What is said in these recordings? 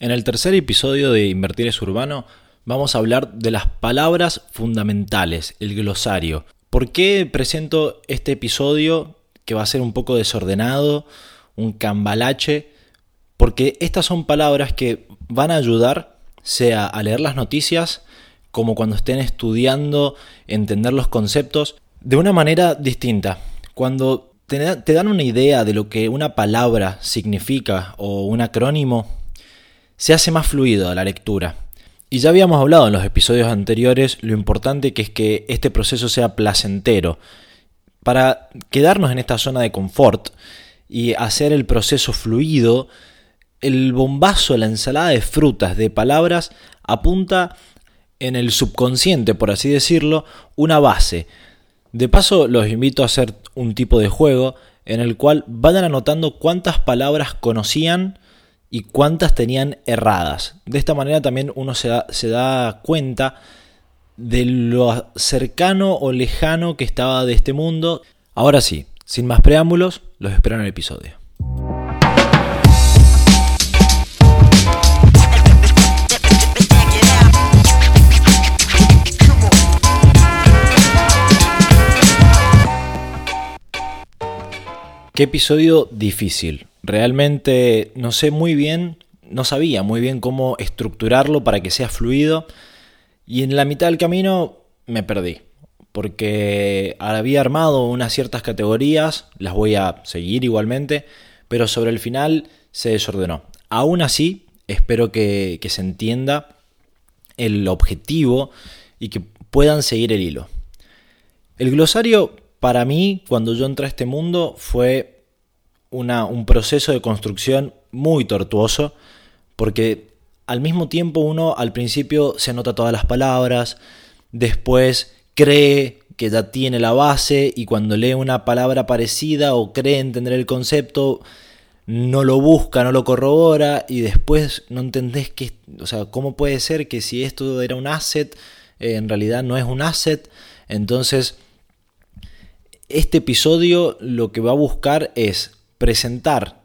En el tercer episodio de Invertir es Urbano vamos a hablar de las palabras fundamentales, el glosario. ¿Por qué presento este episodio que va a ser un poco desordenado, un cambalache? Porque estas son palabras que van a ayudar, sea a leer las noticias, como cuando estén estudiando, entender los conceptos, de una manera distinta. Cuando te, dan una idea de lo que una palabra significa o un acrónimo, se hace más fluido la lectura. Y ya habíamos hablado en los episodios anteriores lo importante que es que este proceso sea placentero. Para quedarnos en esta zona de confort y hacer el proceso fluido, el bombazo, la ensalada de frutas, de palabras, apunta en el subconsciente, por así decirlo, una base. De paso, los invito a hacer un tipo de juego en el cual vayan anotando cuántas palabras conocían y cuántas tenían erradas. De esta manera también uno se da, se da cuenta de lo cercano o lejano que estaba de este mundo. Ahora sí, sin más preámbulos, los espero en el episodio. Qué episodio difícil. Realmente no sé muy bien, no sabía muy bien cómo estructurarlo para que sea fluido y en la mitad del camino me perdí porque había armado unas ciertas categorías, las voy a seguir igualmente, pero sobre el final se desordenó. Aún así, espero que, se entienda el objetivo y que puedan seguir el hilo. El glosario para mí, cuando yo entré a este mundo, fue un proceso de construcción muy tortuoso, porque al mismo tiempo uno al principio se anota todas las palabras, después cree que ya tiene la base y cuando lee una palabra parecida o cree entender el concepto, no lo busca, no lo corrobora y después no entendés que, o sea, cómo puede ser que si esto era un asset, eh, en realidad no es un asset. Entonces, este episodio lo que va a buscar es presentar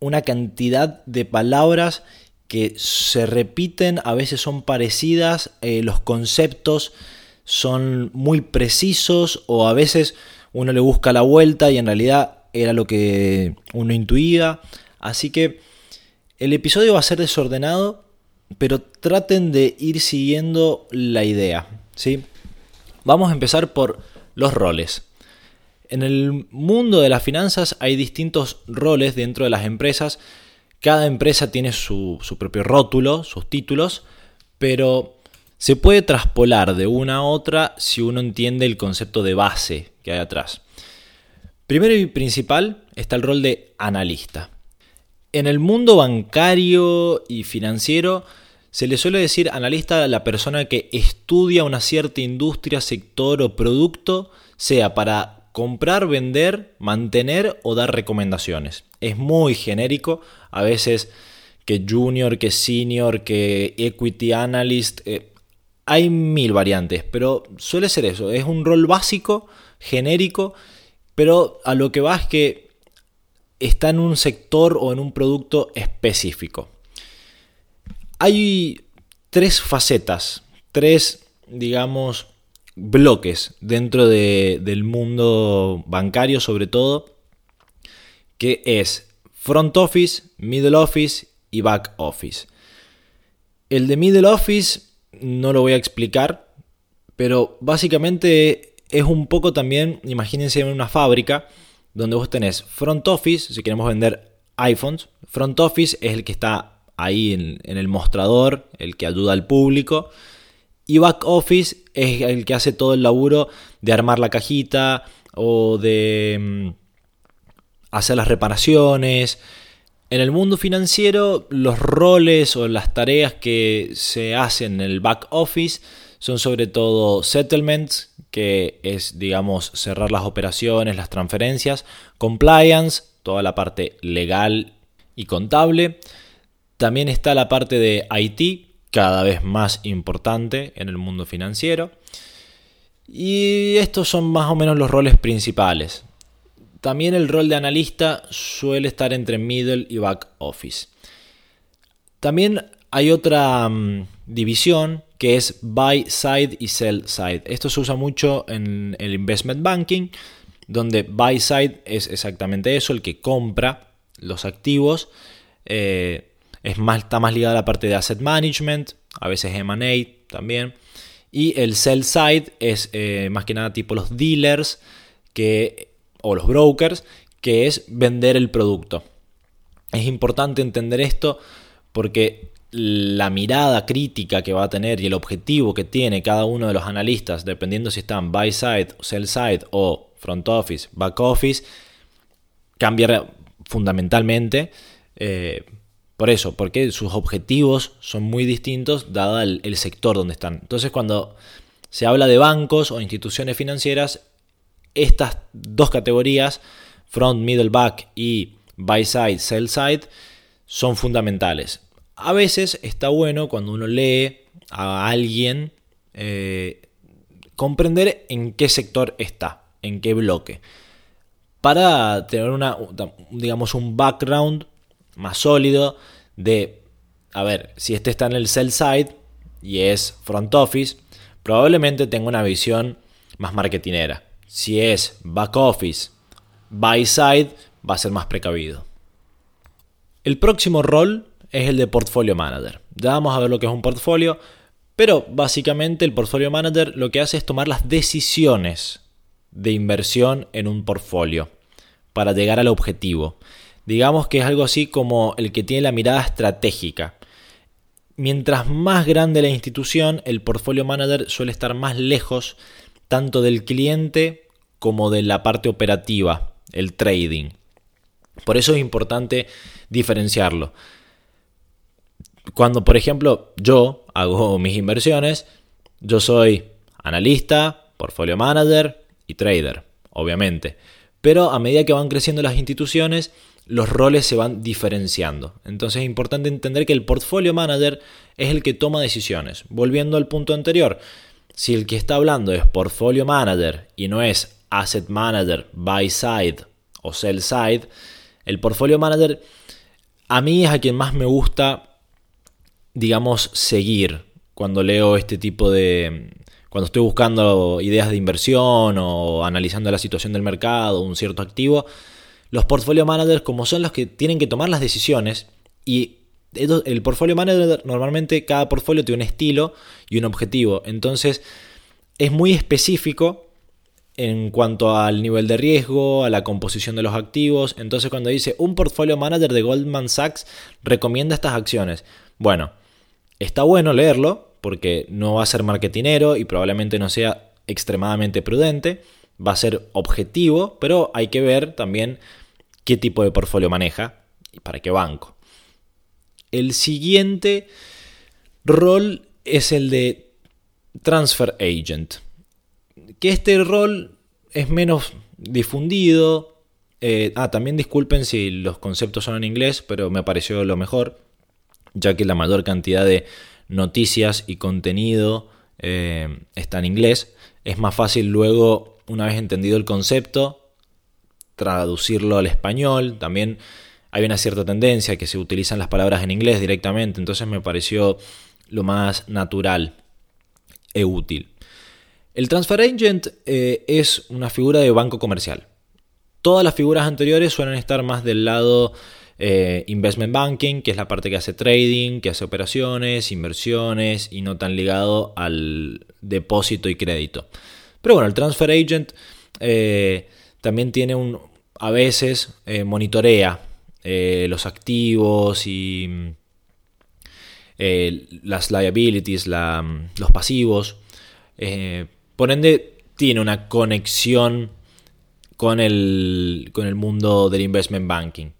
una cantidad de palabras que se repiten, a veces son parecidas, eh, los conceptos son muy precisos o a veces uno le busca la vuelta y en realidad era lo que uno intuía. Así que el episodio va a ser desordenado, pero traten de ir siguiendo la idea. ¿sí? Vamos a empezar por los roles. En el mundo de las finanzas hay distintos roles dentro de las empresas. Cada empresa tiene su, propio rótulo, sus títulos, pero se puede traspolar de una a otra si uno entiende el concepto de base que hay atrás. Primero y principal está el rol de analista. En el mundo bancario y financiero se le suele decir analista a la persona que estudia una cierta industria, sector o producto, sea para comprar, vender, mantener o dar recomendaciones. Es muy genérico, a veces que junior, que senior, que equity analyst, eh, hay mil variantes, pero suele ser eso, es un rol básico, genérico, pero a lo que va es que está en un sector o en un producto específico. Hay tres facetas, tres, digamos, bloques dentro del mundo bancario sobre todo, que es front office, middle office y back office. El de middle office no lo voy a explicar, pero básicamente es un poco también, imagínense en una fábrica donde vos tenés front office, si queremos vender iPhones, front office es el que está ahí en, en el mostrador, el que ayuda al público, y back office es el que hace todo el laburo de armar la cajita o de mm, hacer las reparaciones. En el mundo financiero, los roles o las tareas que se hacen en el back office son sobre todo settlements, que es, digamos, cerrar las operaciones, las transferencias, compliance, toda la parte legal y contable. También está la parte de IT, cada vez más importante en el mundo financiero. Y estos son más o menos los roles principales. También el rol de analista suele estar entre middle y back office. También hay otra mm, división que es buy side y sell side. Esto se usa mucho en el investment banking, donde buy side es exactamente eso, el que compra los activos. Eh, es más, está más ligado a la parte de asset management, a veces MA también. Y el sell side es eh, más que nada tipo los dealers que, o los brokers, que es vender el producto. Es importante entender esto porque la mirada crítica que va a tener y el objetivo que tiene cada uno de los analistas, dependiendo si están buy side, sell side o front office, back office, cambia fundamentalmente. Eh, por eso, porque sus objetivos son muy distintos dado el, sector donde están. Entonces, cuando se habla de bancos o instituciones financieras, estas dos categorías, front, middle, back y buy side, sell side, son fundamentales. A veces está bueno cuando uno lee a alguien eh, comprender en qué sector está, en qué bloque, para tener una, digamos, un background más sólido de, a ver, si este está en el sell side y es front office, probablemente tenga una visión más marketinera. Si es back office, buy side, va a ser más precavido. El próximo rol es el de portfolio manager. Ya vamos a ver lo que es un portfolio, pero básicamente el portfolio manager lo que hace es tomar las decisiones de inversión en un portfolio para llegar al objetivo. Digamos que es algo así como el que tiene la mirada estratégica. Mientras más grande la institución, el portfolio manager suele estar más lejos tanto del cliente como de la parte operativa, el trading. Por eso es importante diferenciarlo. Cuando, por ejemplo, yo hago mis inversiones, yo soy analista, portfolio manager y trader, obviamente. Pero a medida que van creciendo las instituciones, los roles se van diferenciando. Entonces es importante entender que el portfolio manager es el que toma decisiones. Volviendo al punto anterior, si el que está hablando es portfolio manager y no es asset manager, buy side o sell side, el portfolio manager a mí es a quien más me gusta, digamos, seguir cuando leo este tipo de... Cuando estoy buscando ideas de inversión o analizando la situación del mercado, un cierto activo, los portfolio managers, como son los que tienen que tomar las decisiones, y el portfolio manager normalmente cada portfolio tiene un estilo y un objetivo. Entonces es muy específico en cuanto al nivel de riesgo, a la composición de los activos. Entonces cuando dice un portfolio manager de Goldman Sachs recomienda estas acciones. Bueno, está bueno leerlo porque no va a ser marketinero y probablemente no sea extremadamente prudente. Va a ser objetivo, pero hay que ver también qué tipo de portfolio maneja y para qué banco. El siguiente rol es el de Transfer Agent, que este rol es menos difundido. Eh, ah, también disculpen si los conceptos son en inglés, pero me pareció lo mejor, ya que la mayor cantidad de noticias y contenido eh, está en inglés. Es más fácil luego, una vez entendido el concepto, traducirlo al español. También hay una cierta tendencia que se utilizan las palabras en inglés directamente, entonces me pareció lo más natural e útil. El Transfer Agent eh, es una figura de banco comercial. Todas las figuras anteriores suelen estar más del lado eh, investment banking, que es la parte que hace trading, que hace operaciones, inversiones y no tan ligado al depósito y crédito. Pero bueno, el Transfer Agent eh, también tiene un, a veces eh, monitorea eh, los activos y eh, las liabilities, los pasivos. por ende, tiene una conexión con el, con el mundo del investment banking.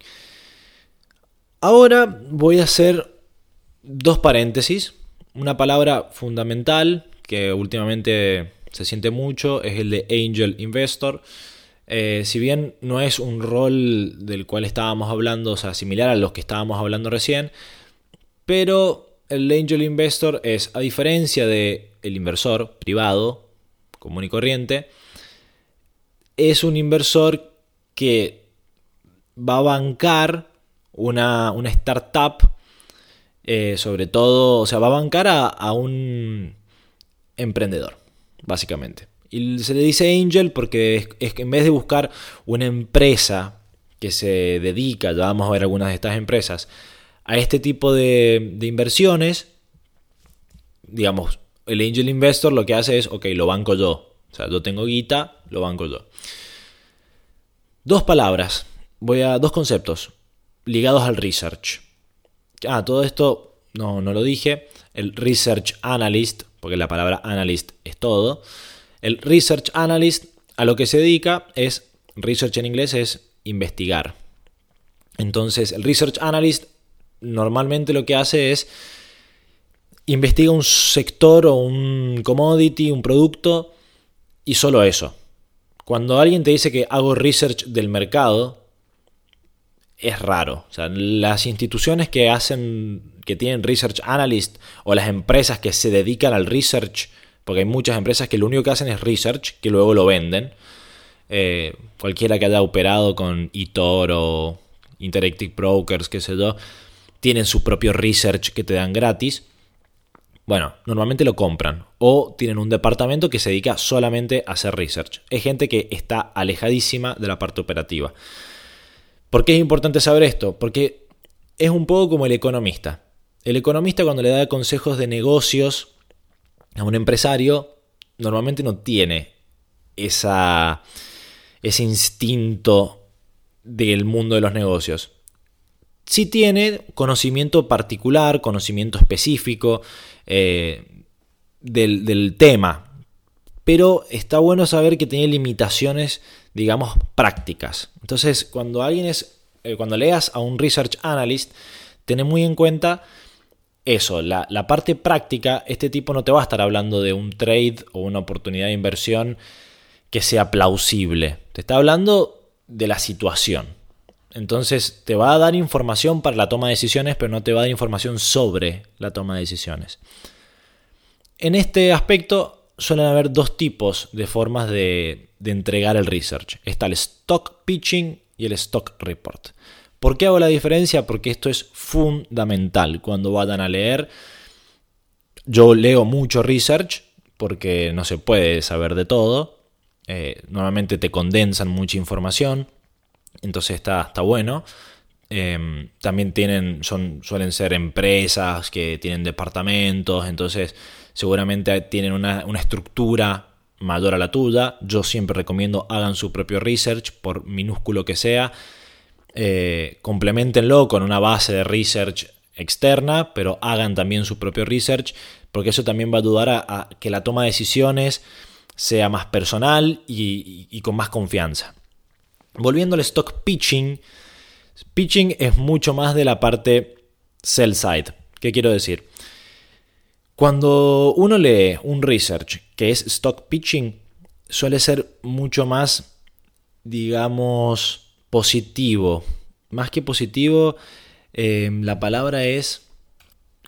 Ahora voy a hacer dos paréntesis. Una palabra fundamental que últimamente se siente mucho es el de angel investor. Eh, si bien no es un rol del cual estábamos hablando, o sea, similar a los que estábamos hablando recién, pero el angel investor es, a diferencia del el inversor privado, común y corriente, es un inversor que va a bancar una, una startup eh, sobre todo, o sea, va a bancar a, un emprendedor, básicamente. Y se le dice angel porque es, que en vez de buscar una empresa que se dedica, ya vamos a ver algunas de estas empresas, a este tipo de, de inversiones, digamos, el angel investor lo que hace es, ok, lo banco yo. O sea, yo tengo guita, lo banco yo. Dos palabras, voy a dos conceptos ligados al research. Ah, todo esto no, no lo dije. El research analyst, porque la palabra analyst es todo. El research analyst a lo que se dedica es, research en inglés es investigar. Entonces, el research analyst normalmente lo que hace es investiga un sector o un commodity, un producto y solo eso. Cuando alguien te dice que hago research del mercado, es raro. O sea, las instituciones que hacen, que tienen research analyst o las empresas que se dedican al research, porque hay muchas empresas que lo único que hacen es research, que luego lo venden. Eh, cualquiera que haya operado con eToro, Interactive Brokers, qué sé yo, tienen su propio research que te dan gratis. Bueno, normalmente lo compran o tienen un departamento que se dedica solamente a hacer research. Es gente que está alejadísima de la parte operativa. ¿Por qué es importante saber esto? Porque es un poco como el economista. El economista cuando le da consejos de negocios a un empresario, normalmente no tiene esa, ese instinto del mundo de los negocios. Sí tiene conocimiento particular, conocimiento específico eh, del, del tema, pero está bueno saber que tiene limitaciones digamos, prácticas. Entonces, cuando alguien es, eh, cuando leas a un research analyst, ten muy en cuenta eso, la, la, parte práctica, este tipo no te va a estar hablando de un trade o una oportunidad de inversión que sea plausible. Te está hablando de la situación. Entonces te va a dar información para la toma de decisiones, pero no te va a dar información sobre la toma de decisiones. En este aspecto suelen haber dos tipos de formas de, de entregar el research. Está el stock pitching y el stock report. ¿Por qué hago la diferencia? Porque esto es fundamental cuando vayan a leer. Yo leo mucho research porque no se puede saber de todo. Eh, normalmente te condensan mucha información. Entonces está, está bueno. Em, también tienen, son, suelen ser empresas que tienen departamentos. Entonces seguramente tienen una, una estructura mayor a la tuya. Yo siempre recomiendo hagan su propio research, por minúsculo que sea. Eh, complementenlo con una base de research externa, pero hagan también su propio research, porque eso también va a ayudar a, que la toma de decisiones sea más personal y, y con más confianza. Volviendo al stock pitching, pitching es mucho más de la parte sell side. ¿Qué quiero decir? Cuando uno lee un research que es stock pitching, suele ser mucho más, digamos, positivo. Más que positivo, em, la palabra es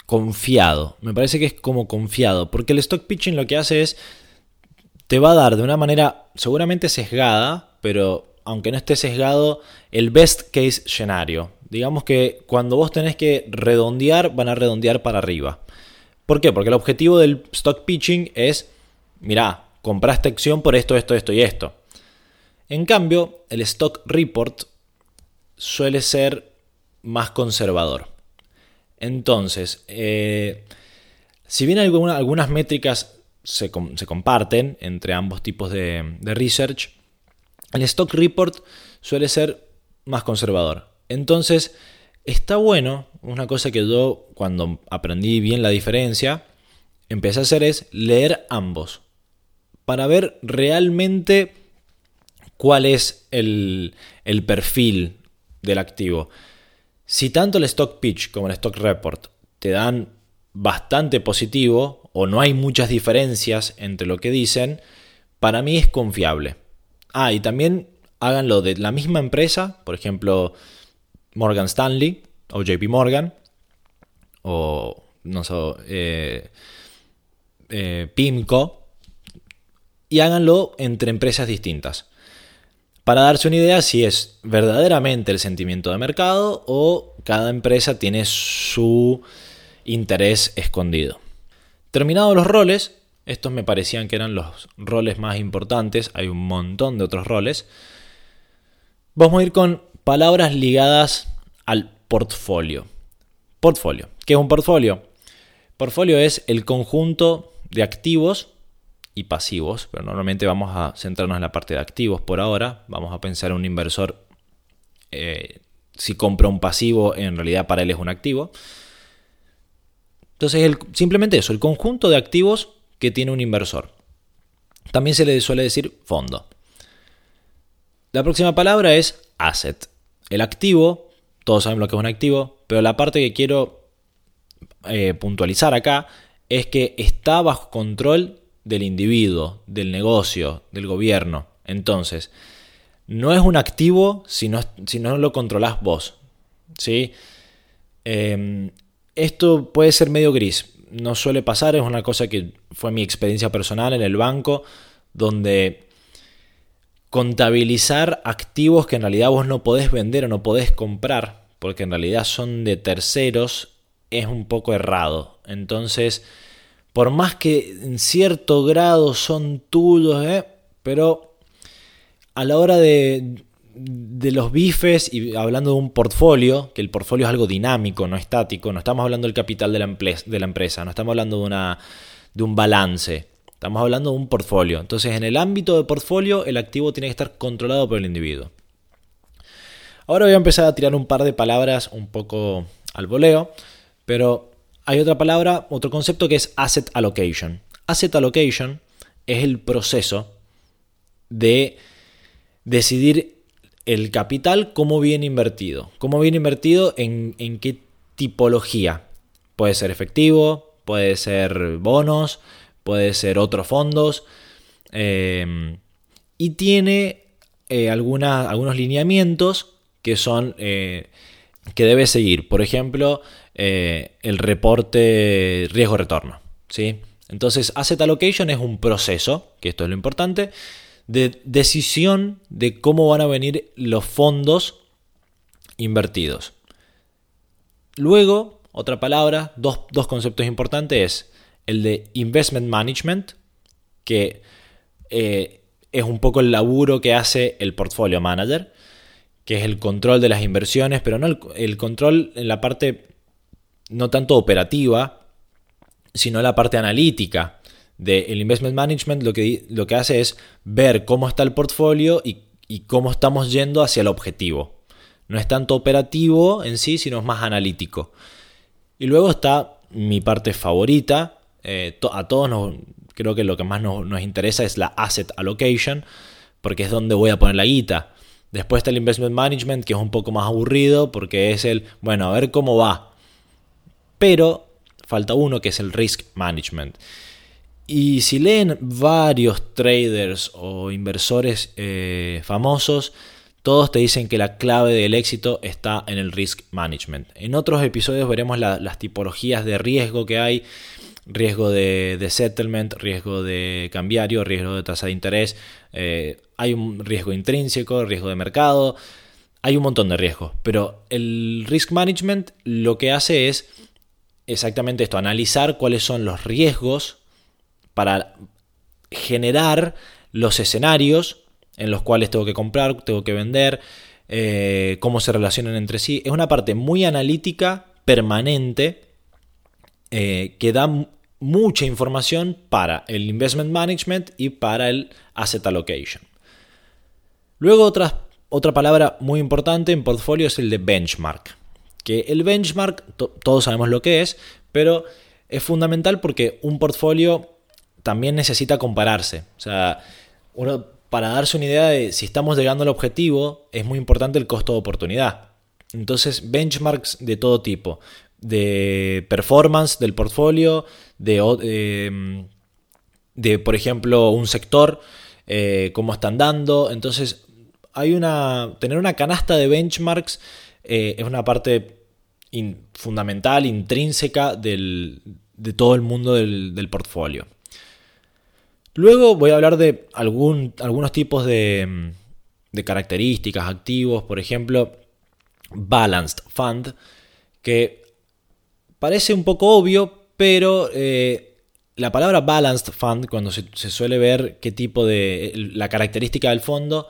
confiado. Me parece que es como confiado, porque el stock pitching lo que hace es, te va a dar de una manera seguramente sesgada, pero aunque no esté sesgado, el best case scenario. Digamos que cuando vos tenés que redondear, van a redondear para arriba. ¿Por qué? Porque el objetivo del stock pitching es, mira, compraste acción por esto, esto, esto y esto. En cambio, el stock report suele ser más conservador. Entonces, eh, si bien algunas métricas se, comparten entre ambos tipos de, de research, el stock report suele ser más conservador. Entonces, Está bueno, una cosa que yo cuando aprendí bien la diferencia, empecé a hacer es leer ambos, para ver realmente cuál es el, el perfil del activo. Si tanto el stock pitch como el stock report te dan bastante positivo o no hay muchas diferencias entre lo que dicen, para mí es confiable. Ah, y también háganlo de la misma empresa, por ejemplo, Morgan Stanley o JP Morgan o no sé, eh, eh, PIMCO y háganlo entre empresas distintas. Para darse una idea si es verdaderamente el sentimiento de mercado o cada empresa tiene su interés escondido. Terminados los roles, estos me parecían que eran los roles más importantes, hay un montón de otros roles. Vamos a ir con palabras ligadas al portfolio. Portfolio. ¿Qué es un portfolio? Portfolio es el conjunto de activos y pasivos, pero normalmente vamos a centrarnos en la parte de activos por ahora. Vamos a pensar en un inversor, eh, si compra un pasivo, en realidad para él es un activo. Entonces, simplemente eso, el conjunto de activos que tiene un inversor. También se le suele decir fondo. La próxima palabra es asset. El activo, todos saben lo que es un activo, pero la parte que quiero eh, puntualizar acá es que está bajo control del individuo, del negocio, del gobierno. Entonces, no es un activo si no, si no lo controlás vos. ¿sí? Em, esto puede ser medio gris. No suele pasar, es una cosa que fue mi experiencia personal en el banco, donde contabilizar activos que en realidad vos no podés vender o no podés comprar, porque en realidad son de terceros, es un poco errado. Entonces, por más que en cierto grado son tuyos, ¿eh? pero a la hora de, los bifes y hablando de un portfolio, que el portfolio es algo dinámico, no estático, no estamos hablando del capital de la, de la empresa, no estamos hablando de, una, de un balance, estamos hablando de un portfolio. Entonces, en el ámbito de portfolio, el activo tiene que estar controlado por el individuo. Ahora voy a empezar a tirar un par de palabras un poco al voleo, pero hay otra palabra, otro concepto que es asset allocation. Asset allocation es el proceso de decidir el capital cómo viene invertido. Cómo viene invertido en, qué tipología. Puede ser efectivo, puede ser bonos, puede ser otros fondos. Eh, y tiene eh, algunos lineamientos que son eh, que debe seguir. Por ejemplo, eh, el reporte riesgo-retorno. ¿sí? Entonces, asset allocation es un proceso, que esto es lo importante, de decisión de cómo van a venir los fondos invertidos. Luego, otra palabra, dos, conceptos importantes es el de investment management, que eh, es un poco el laburo que hace el portfolio manager, que es el control de las inversiones, pero no el, control en la parte no tanto operativa, sino la parte analítica del investment management. Lo que, lo que hace es ver cómo está el portfolio y, cómo estamos yendo hacia el objetivo. No es tanto operativo en sí, sino es más analítico. Y luego está mi parte favorita. Eh, a todos creo que lo que más nos, nos interesa es la asset allocation, porque es donde voy a poner la guita. Después está el investment management, que es un poco más aburrido porque es el, bueno, a ver cómo va. Pero falta uno que es el risk management. Y si leen varios traders o inversores eh, famosos, todos te dicen que la clave del éxito está en el risk management. En otros episodios veremos las tipologías de riesgo que hay riesgo de, settlement, riesgo de cambiario, riesgo de tasa de interés, eh, hay un riesgo intrínseco, riesgo de mercado, hay un montón de riesgos, pero el risk management lo que hace es exactamente esto, analizar cuáles son los riesgos para generar los escenarios en los cuales tengo que comprar, tengo que vender, eh, cómo se relacionan entre sí. Es una parte muy analítica, permanente, eh, que da mucha información para el investment management y para el asset allocation. Luego otra, otra palabra muy importante en portfolio es el de benchmark. Que el benchmark, todos sabemos lo que es, pero es fundamental porque un portfolio también necesita compararse. O sea, uno, para darse una idea de si estamos llegando al objetivo, es muy importante el costo de oportunidad. Entonces, benchmarks de todo tipo de performance del portfolio, de, de por ejemplo, un sector, eh, cómo están dando. Entonces, hay una. Tener una canasta de benchmarks eh, es una parte fundamental, intrínseca de todo el mundo del, portfolio. Luego voy a hablar de algún, algunos tipos de, de características, activos, por ejemplo, Balanced Fund, que parece un poco obvio, pero eh, la palabra balanced fund, cuando se, suele ver qué tipo de. la característica del fondo,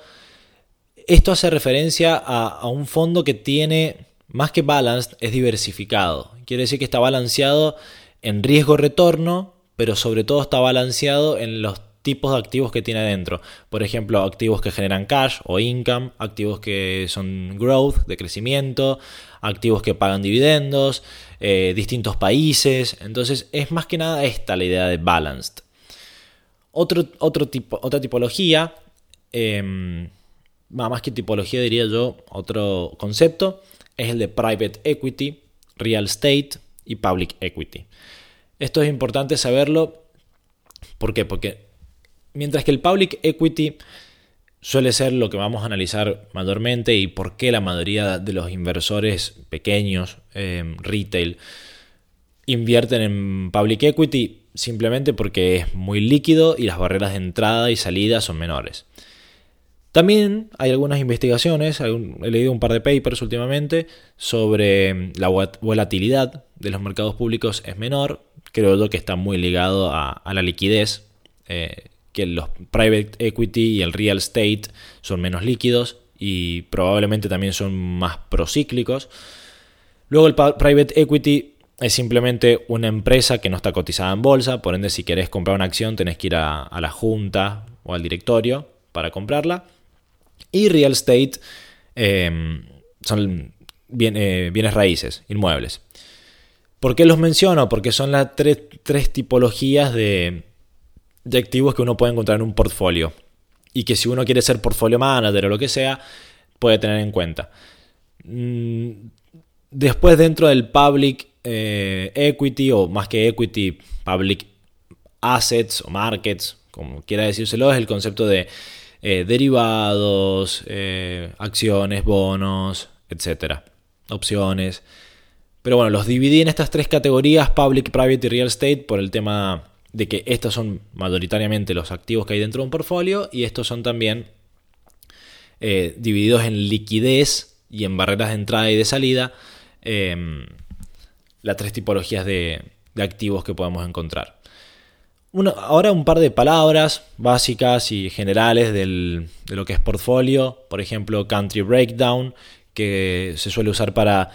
esto hace referencia a, un fondo que tiene, más que balanced, es diversificado. Quiere decir que está balanceado en riesgo-retorno, pero sobre todo está balanceado en los tipos de activos que tiene adentro. Por ejemplo, activos que generan cash o income, activos que son growth, de crecimiento, activos que pagan dividendos, eh, distintos países. Entonces es más que nada esta la idea de balanced. Otro, otro tipo, otra tipología, em, más que tipología diría yo, otro concepto, es el de private equity, real estate y public equity. Esto es importante saberlo. ¿Por qué? Porque mientras que el public equity suele ser lo que vamos a analizar mayormente y por qué la mayoría de los inversores pequeños, em, retail, invierten en public equity simplemente porque es muy líquido y las barreras de entrada y salida son menores. También hay algunas investigaciones, he leído un par de papers últimamente sobre em, la volatilidad de los mercados públicos es menor, creo yo que está muy ligado a, la liquidez. Eh, que los private equity y el real estate son menos líquidos y probablemente también son más procíclicos. Luego el private equity es simplemente una empresa que no está cotizada en bolsa, por ende si querés comprar una acción tenés que ir a, la junta o al directorio para comprarla. Y real estate em, son eh, bienes raíces, inmuebles. ¿Por qué los menciono? Porque son las tres tipologías de, de activos que uno puede encontrar en un portfolio y que si uno quiere ser portfolio manager o lo que sea, puede tener en cuenta. Mm, después dentro del public eh, equity o más que equity, public assets o markets, como quiera decírselo, es el concepto de eh, derivados, eh, acciones, bonos, etcétera, opciones. Pero bueno, los dividí en estas tres categorías, public, private y real estate, por el tema de que estos son mayoritariamente los activos que hay dentro de un portfolio y estos son también eh, divididos en liquidez y en barreras de entrada y de salida, las tres tipologías de, activos que podemos encontrar. Ahora un par de palabras básicas y generales de lo que es portfolio, por ejemplo, country breakdown, que se suele usar para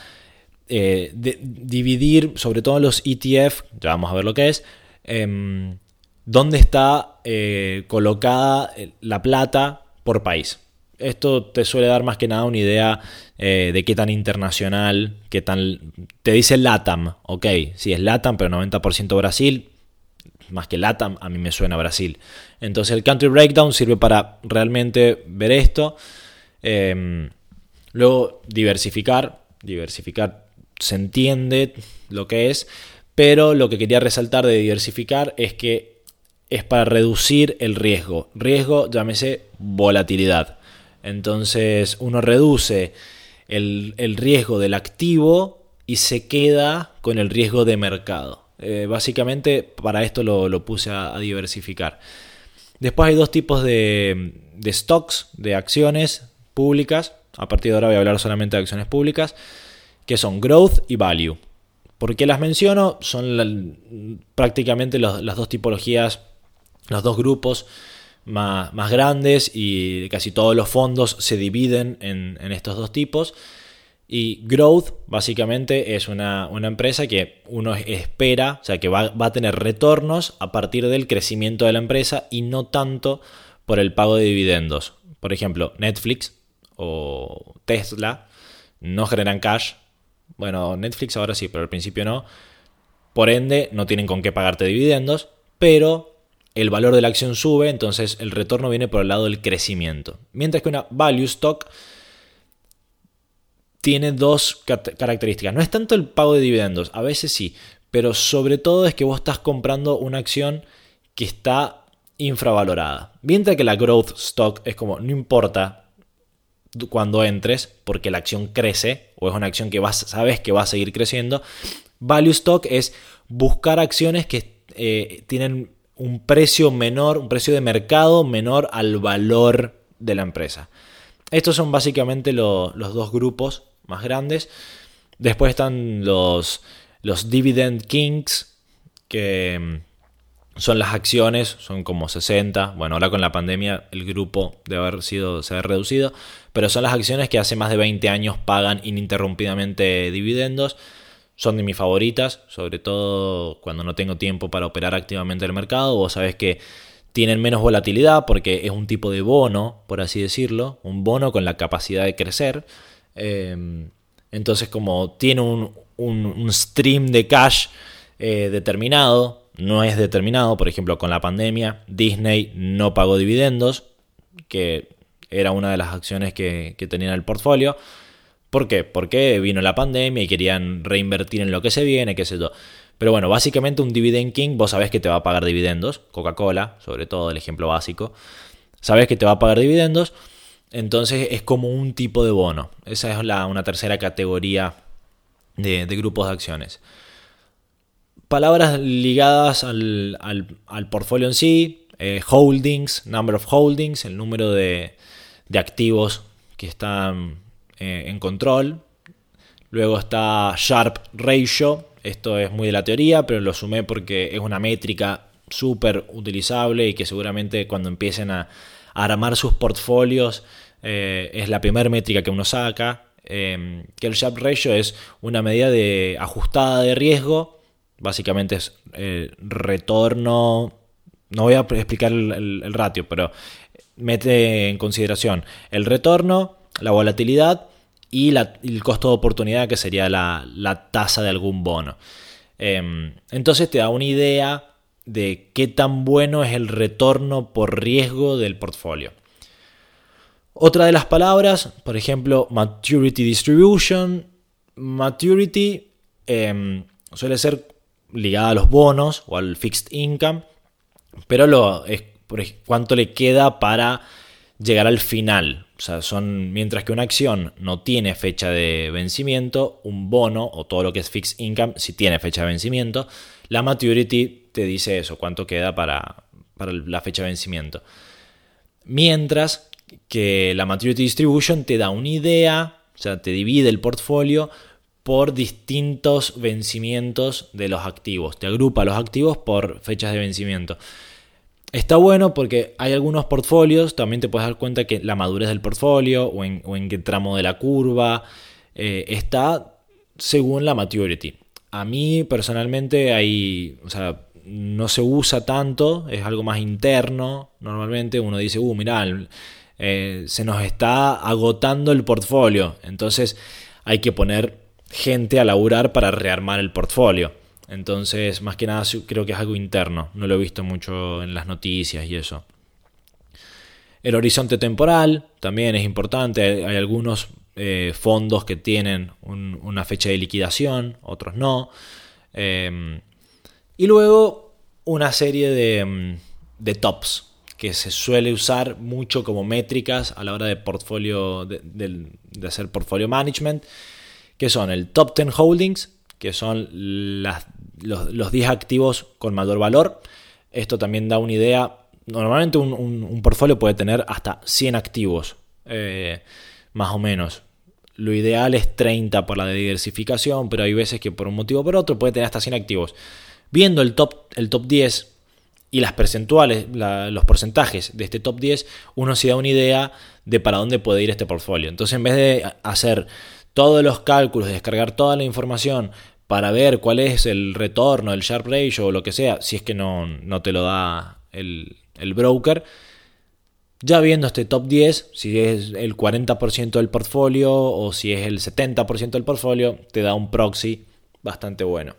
eh, dividir, sobre todo los ETF, ya vamos a ver lo que es, Em, dónde está eh, colocada eh, la plata por país. Esto te suele dar más que nada una idea de qué tan internacional, qué tan... Te dice LATAM, ok, sí es LATAM, pero 90% Brasil, más que LATAM, a mí me suena Brasil. Entonces el Country Breakdown sirve para realmente ver esto. Em, luego diversificar, diversificar se entiende lo que es, pero lo que quería resaltar de diversificar es que es para reducir el riesgo. Riesgo, llámese volatilidad. Entonces uno reduce el, riesgo del activo y se queda con el riesgo de mercado. Eh, básicamente para esto lo, puse a, diversificar. Después hay dos tipos de, de stocks, de acciones públicas. A partir de ahora voy a hablar solamente de acciones públicas, que son growth y value. ¿Por qué las menciono? Son prácticamente las dos tipologías, los dos grupos más, grandes y casi todos los fondos se dividen en, estos dos tipos. Y growth básicamente es una, empresa que uno espera, o sea, que va, va, a tener retornos a partir del crecimiento de la empresa y no tanto por el pago de dividendos. Por ejemplo, Netflix o Tesla no generan cash, bueno, Netflix ahora sí, pero al principio no. Por ende, no tienen con qué pagarte dividendos, pero el valor de la acción sube, entonces el retorno viene por el lado del crecimiento. Mientras que una value stock tiene dos características. No es tanto el pago de dividendos, a veces sí, pero sobre todo es que vos estás comprando una acción que está infravalorada. Mientras que la growth stock es como, no importa cuando entres, porque la acción crece, o es una acción que vas, sabes que va a seguir creciendo. Value stock es buscar acciones que eh, tienen un precio menor, un precio de mercado menor al valor de la empresa. Estos son básicamente los dos grupos más grandes. Después están los los Dividend Kings, que mm, son las acciones, son como 60. Bueno, ahora con la pandemia el grupo debe haber sido, se ha reducido, pero son las acciones que hace más de 20 años pagan ininterrumpidamente dividendos. Son de mis favoritas, sobre todo cuando no tengo tiempo para operar activamente el mercado. Vos sabés que tienen menos volatilidad porque es un tipo de bono, por así decirlo, un bono con la capacidad de crecer. Em, entonces, como tiene un, un, stream de cash eh, determinado, no es determinado, por ejemplo, con la pandemia, Disney no pagó dividendos, que era una de las acciones que, que tenía en el portfolio. ¿Por qué? Porque vino la pandemia y querían reinvertir en lo que se viene, qué sé yo. Pero bueno, básicamente un dividend king, vos sabés que te va a pagar dividendos, Coca-Cola, sobre todo el ejemplo básico, sabés que te va a pagar dividendos, entonces es como un tipo de bono. Esa es la, una tercera categoría de, grupos de acciones. Palabras ligadas al, portfolio en sí, eh, holdings, number of holdings, el número de, activos que están eh, en control. Luego está Sharp Ratio, esto es muy de la teoría, pero lo sumé porque es una métrica súper utilizable y que seguramente cuando empiecen a, armar sus portfolios eh, es la primera métrica que uno saca. Em, que el Sharp Ratio es una medida de ajustada de riesgo. Básicamente es eh, retorno. No voy a explicar el, ratio, pero mete en consideración el retorno, la volatilidad y el costo de oportunidad, que sería la, tasa de algún bono. Em, entonces te da una idea de qué tan bueno es el retorno por riesgo del portfolio. Otra de las palabras, por ejemplo, maturity distribution. Maturity em, suele ser ligada a los bonos o al fixed income, pero lo, es cuánto le queda para llegar al final. O sea, son, mientras que una acción no tiene fecha de vencimiento, un bono o todo lo que es fixed income sí tiene fecha de vencimiento. La maturity te dice eso, cuánto queda para, para la fecha de vencimiento. Mientras que la maturity distribution te da una idea, o sea, te divide el portfolio por distintos vencimientos de los activos. Te agrupa los activos por fechas de vencimiento. Está bueno porque hay algunos portfolios, también te puedes dar cuenta que la madurez del portfolio o en, qué tramo de la curva eh, está según la maturity. A mí personalmente hay, o sea, no se usa tanto, es algo más interno. Normalmente uno dice, uh, mirá, eh, se nos está agotando el portfolio. Entonces hay que poner gente a laburar para rearmar el portfolio. Entonces, más que nada, creo que es algo interno. No lo he visto mucho en las noticias y eso. El horizonte temporal también es importante. Hay, algunos eh, fondos que tienen una fecha de liquidación, otros no. Em, y luego una serie de, mm, de, tops que se suele usar mucho como métricas a la hora de portfolio de, hacer portfolio management, que son el top 10 holdings, que son las los, 10 activos con mayor valor. Esto también da una idea. Normalmente un, portfolio puede tener hasta 100 activos, eh, más o menos. Lo ideal es 30 por la diversificación, pero hay veces que por un motivo o por otro puede tener hasta 100 activos. Viendo el top, el top 10 y las percentuales, los porcentajes de este top 10, uno se da una idea de para dónde puede ir este portfolio. Entonces, en vez de hacer todos los cálculos, descargar toda la información para ver cuál es el retorno, el sharp ratio o lo que sea, si es que no, te lo da el, broker. Ya viendo este top 10, si es el 40% del portfolio o si es el 70% del portfolio, te da un proxy bastante bueno.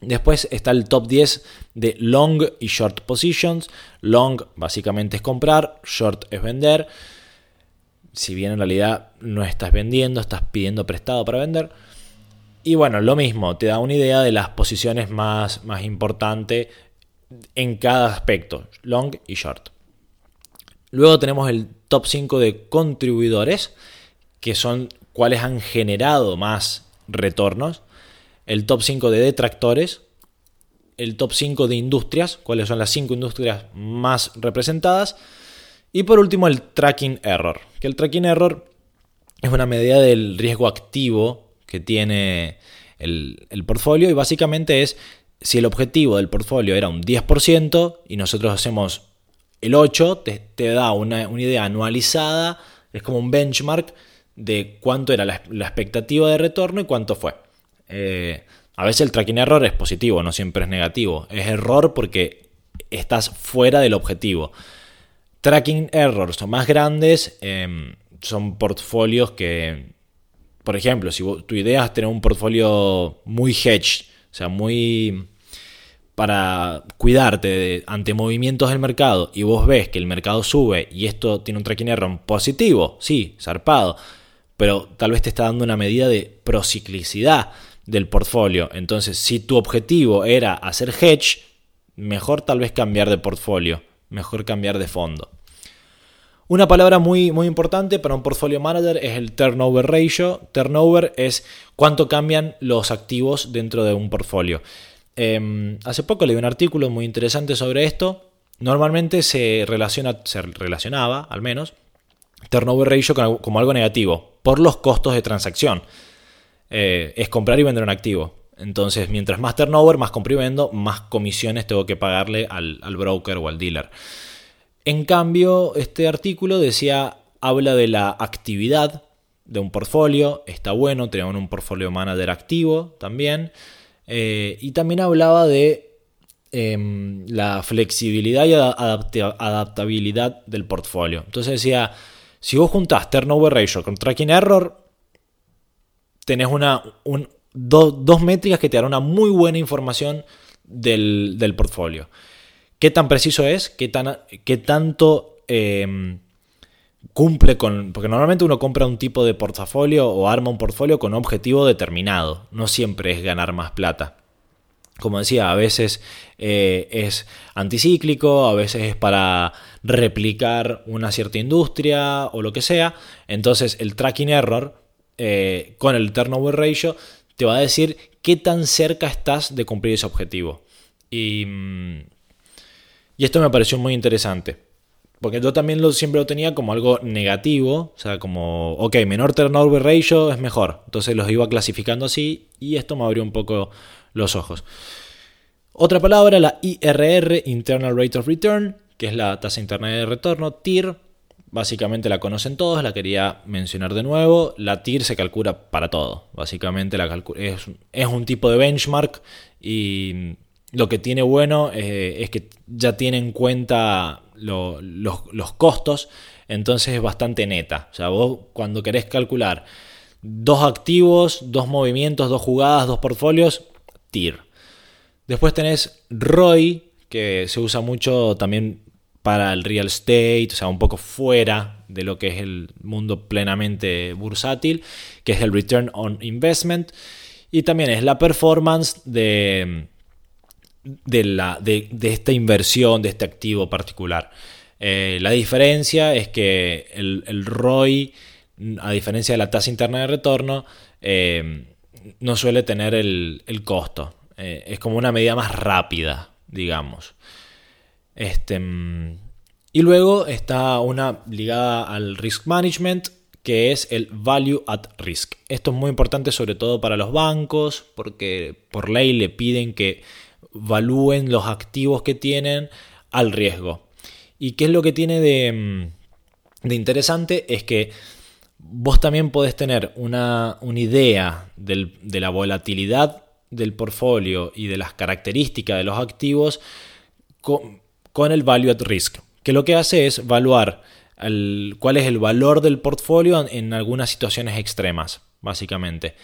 Después está el top 10 de long y short positions. Long básicamente es comprar, short es vender. Si bien en realidad no estás vendiendo, estás pidiendo prestado para vender. Y bueno, lo mismo, te da una idea de las posiciones más, más importantes en cada aspecto, long y short. Luego tenemos el top 5 de contribuidores, que son cuáles han generado más retornos. El top 5 de detractores. El top 5 de industrias, cuáles son las 5 industrias más representadas. Y por último el tracking error, que el tracking error es una medida del riesgo activo que tiene el, portfolio y básicamente es si el objetivo del portfolio era un 10% y nosotros hacemos el 8%, te, da una, idea anualizada, es como un benchmark de cuánto era la, expectativa de retorno y cuánto fue. Eh, a veces el tracking error es positivo, no siempre es negativo. Es error porque estás fuera del objetivo. Tracking errors más grandes em, son portfolios que, por ejemplo, si tu idea es tener un portfolio muy hedge, o sea, muy para cuidarte ante movimientos del mercado y vos ves que el mercado sube y esto tiene un tracking error positivo, sí, zarpado, pero tal vez te está dando una medida de prociclicidad del portfolio. Entonces, si tu objetivo era hacer hedge, mejor tal vez cambiar de portfolio, mejor cambiar de fondo. Una palabra muy, muy importante para un portfolio manager es el turnover ratio. Turnover es cuánto cambian los activos dentro de un portfolio. Em, hace poco leí un artículo muy interesante sobre esto. Normalmente se, relaciona, se relacionaba, al menos, turnover ratio como algo negativo por los costos de transacción. Eh, es comprar y vender un activo. Entonces, mientras más turnover, más compro y vendo, más comisiones tengo que pagarle al, al broker o al dealer. En cambio, este artículo decía, habla de la actividad de un portfolio, está bueno, tenemos un portfolio manager activo también, eh, y también hablaba de em, la flexibilidad y adaptabilidad del portfolio. Entonces decía, si vos juntás turnover ratio con tracking error, tenés una, dos métricas que te darán una muy buena información del, del portfolio. ¿Qué tan preciso es? ¿Qué, tan, qué tanto em, cumple con... Porque normalmente uno compra un tipo de portafolio o arma un portfolio con un objetivo determinado. No siempre es ganar más plata. Como decía, a veces eh, es anticíclico, a veces es para replicar una cierta industria o lo que sea. Entonces el tracking error eh, con el turnover ratio te va a decir qué tan cerca estás de cumplir ese objetivo. Y mm, y esto me pareció muy interesante. Porque yo también lo, siempre lo tenía como algo negativo. O sea, como, ok, menor turnover ratio es mejor. Entonces los iba clasificando así y esto me abrió un poco los ojos. Otra palabra, la IRR, Internal Rate of Return, que es la tasa interna de retorno, TIR. Básicamente la conocen todos, la quería mencionar de nuevo. La TIR se calcula para todo. Básicamente la es, es un tipo de benchmark y lo que tiene bueno eh, es que ya tiene en cuenta los, costos, entonces es bastante neta. O sea, vos cuando querés calcular dos activos, dos movimientos, dos jugadas, dos portfolios, TIR. Después tenés ROI, que se usa mucho también para el real estate, o sea, un poco fuera de lo que es el mundo plenamente bursátil, que es el return on investment. Y también es la performance de de, la, de, esta inversión, de este activo particular. Eh, la diferencia es que el, ROI, a diferencia de la tasa interna de retorno, eh, no suele tener el, costo. Eh, es como una medida más rápida, digamos. Este, mm, y luego está una ligada al risk management, que es el value at risk. Esto es muy importante sobre todo para los bancos, porque por ley le piden que valúen los activos que tienen al riesgo. ¿Y qué es lo que tiene de, mm, de interesante? Es que vos también podés tener una, idea de la volatilidad del portfolio y de las características de los activos el value at risk, que lo que hace es evaluar cuál es el valor del portfolio en algunas situaciones extremas, básicamente.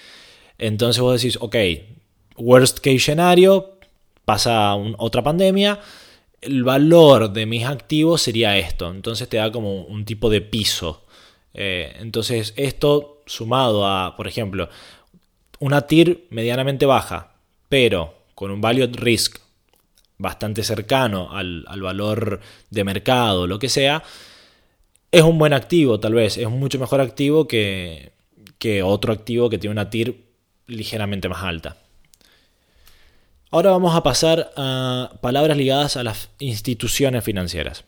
Entonces vos decís, ok, worst case scenario, pasa otra pandemia, el valor de mis activos sería esto. Entonces te da como un tipo de piso. Eh, entonces esto sumado a, por ejemplo, una TIR medianamente baja, pero con un value at risk bastante cercano al, valor de mercado, lo que sea, es un buen activo tal vez, es mucho mejor activo que, que otro activo que tiene una TIR ligeramente más alta. Ahora vamos a pasar a palabras ligadas a las instituciones financieras.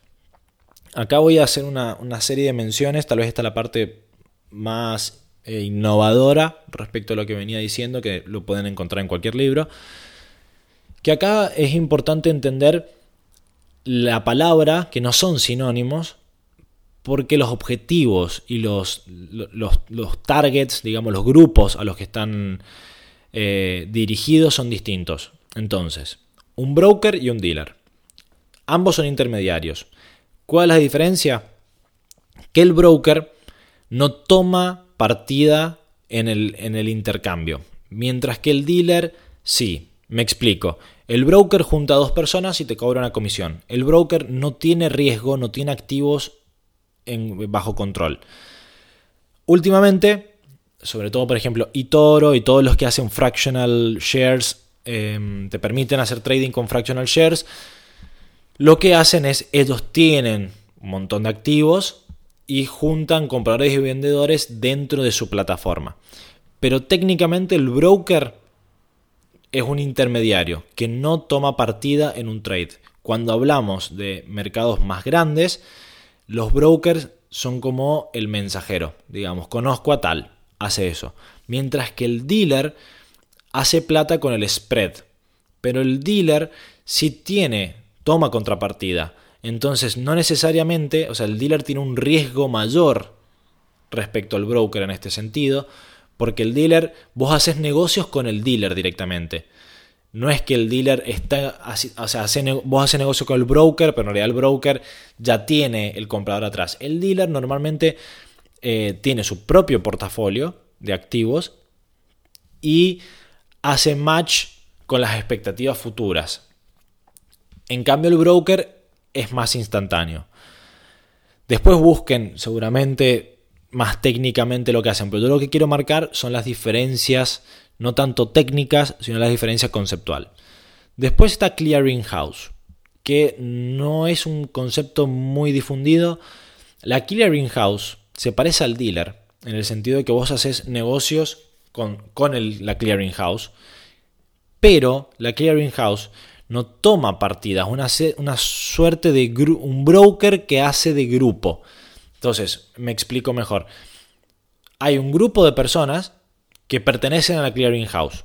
Acá voy a hacer una, serie de menciones, tal vez esta es la parte más e innovadora respecto a lo que venía diciendo, que lo pueden encontrar en cualquier libro. Que acá es importante entender la palabra, que no son sinónimos, porque los objetivos y los, los, targets, digamos, los grupos a los que están eh, dirigidos son distintos. Entonces, un broker y un dealer. Ambos son intermediarios. ¿Cuál es la diferencia? Que el broker no toma partida en el, en el intercambio, mientras que el dealer sí. Me explico. El broker junta a dos personas y te cobra una comisión. El broker no tiene riesgo, no tiene activos en, bajo control. Últimamente, sobre todo por ejemplo eToro y todos los que hacen fractional shares, em, te permiten hacer trading con fractional shares, lo que hacen es ellos tienen un montón de activos y juntan compradores y vendedores dentro de su plataforma. Pero técnicamente el broker es un intermediario que no toma partida en un trade. Cuando hablamos de mercados más grandes, los brokers son como el mensajero. Digamos, conozco a tal, hace eso. Mientras que el dealer hace plata con el spread. Pero el dealer si tiene, toma contrapartida. Entonces no necesariamente, o sea, el dealer tiene un riesgo mayor respecto al broker en este sentido, porque el dealer, vos haces negocios con el dealer directamente. No es que el dealer está, o sea, vos haces negocio con el broker, pero en realidad el broker ya tiene el comprador atrás. El dealer normalmente eh, tiene su propio portafolio de activos y hace match con las expectativas futuras. En cambio el broker es más instantáneo. Después busquen seguramente más técnicamente lo que hacen, pero yo lo que quiero marcar son las diferencias, no tanto técnicas, sino las diferencias conceptual. Después está Clearing House, que no es un concepto muy difundido. La Clearing House se parece al dealer, en el sentido de que vos haces negocios con, con la Clearing House, pero la Clearing House no toma partidas, una, una suerte de un broker que hace de grupo. Entonces, me explico mejor. Hay un grupo de personas que pertenecen a la clearing house.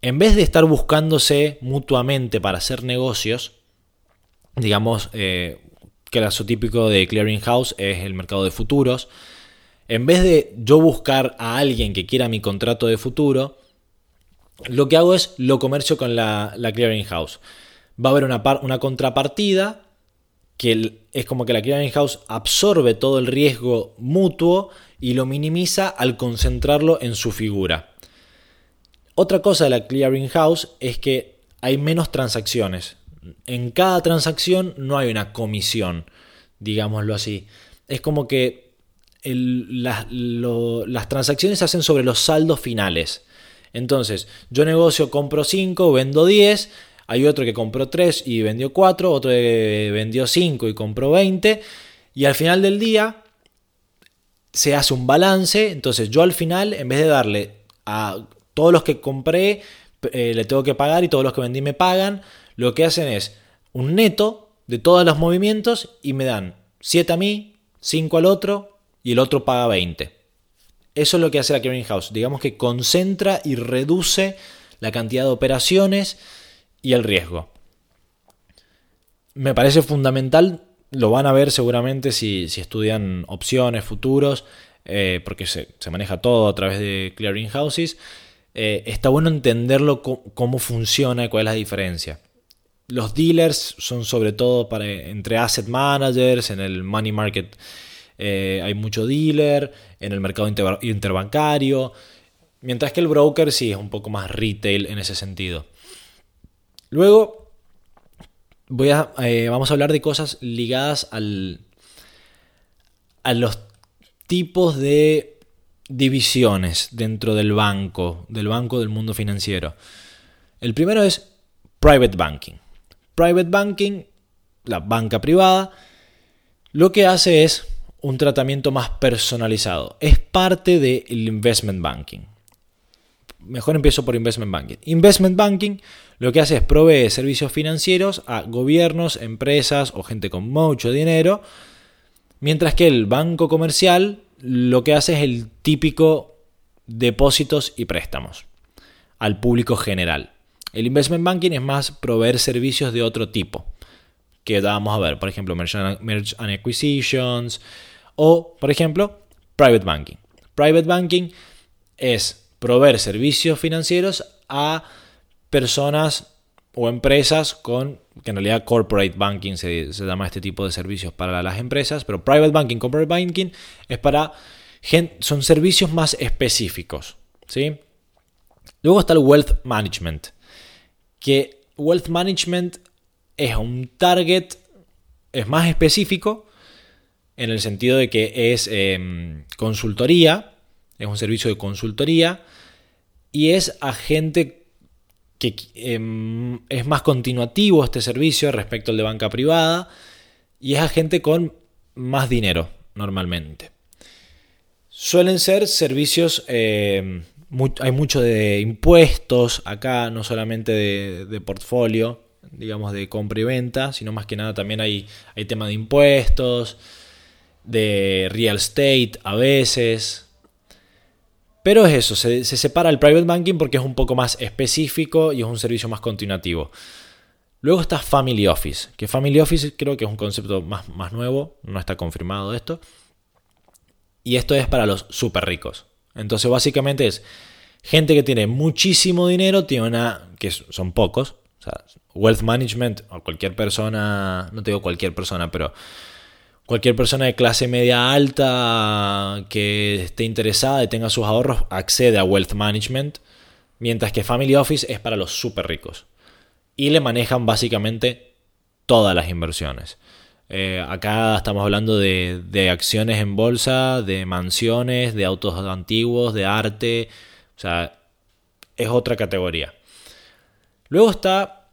En vez de estar buscándose mutuamente para hacer negocios, digamos eh, que el caso típico de clearing house es el mercado de futuros, en vez de yo buscar a alguien que quiera mi contrato de futuro, lo que hago es lo comercio con la, clearing house. Va a haber una, una contrapartida que es como que la clearing house absorbe todo el riesgo mutuo y lo minimiza al concentrarlo en su figura. Otra cosa de la clearing house es que hay menos transacciones. En cada transacción no hay una comisión, digámoslo así. Es como que las transacciones se hacen sobre los saldos finales. Entonces, yo negocio, compro 5, vendo 10 hay otro que compró 3 y vendió 4, otro que vendió 5 y compró 20. Y al final del día se hace un balance. Entonces yo al final, en vez de darle a todos los que compré, eh, le tengo que pagar y todos los que vendí me pagan, lo que hacen es un neto de todos los movimientos y me dan 7 a mí, 5 al otro y el otro paga 20. Eso es lo que hace la clearing house. Digamos que concentra y reduce la cantidad de operaciones y el riesgo. Me parece fundamental, lo van a ver seguramente si, estudian opciones, futuros, eh, porque se, maneja todo a través de clearing houses. Eh, está bueno entenderlo cómo funciona y cuál es la diferencia. Los dealers son sobre todo para, entre asset managers, en el money market eh, hay mucho dealer, en el mercado interbancario, mientras que el broker sí es un poco más retail en ese sentido. Luego eh, vamos a hablar de cosas ligadas al, a los tipos de divisiones dentro del banco, del banco del mundo financiero. El primero es private banking. Private banking, la banca privada, lo que hace es un tratamiento más personalizado. Es parte del investment banking mejor empiezo por Investment Banking. Investment Banking lo que hace es provee servicios financieros a gobiernos, empresas o gente con mucho dinero, mientras que el banco comercial lo que hace es el típico depósitos y préstamos al público general. El investment banking es más proveer servicios de otro tipo, que vamos a ver, por ejemplo, merge and acquisitions o, por ejemplo, private banking. Private banking es proveer servicios financieros a personas o empresas con, que en realidad corporate banking se, llama este tipo de servicios para las empresas, pero private banking, corporate banking es para, son servicios más específicos, ¿sí? Luego está el wealth management, que wealth management es un target, es más específico, en el sentido de que es em, consultoría, es un servicio de consultoría, y es a gente que em, es más continuativo este servicio respecto al de banca privada, y es a gente con más dinero normalmente. Suelen ser servicios em, hay mucho de impuestos acá, no solamente de, portfolio, digamos de compra y venta, sino más que nada también hay, hay tema de impuestos, de real estate a veces. Pero es eso, se, separa el private banking porque es un poco más específico y es un servicio más continuativo. Luego está Family Office, que Family Office creo que es un concepto más, más nuevo, no está confirmado esto. Y esto es para los súper ricos. Entonces básicamente es gente que tiene muchísimo dinero, tiene una, que son pocos, o sea, wealth management o cualquier persona, no te digo cualquier persona, pero cualquier persona de clase media alta que esté interesada y tenga sus ahorros accede a wealth management, mientras que family office es para los súper ricos. Y le manejan básicamente todas las inversiones. Eh, acá estamos hablando de, acciones en bolsa, de mansiones, de autos antiguos, de arte. O sea, es otra categoría. Luego está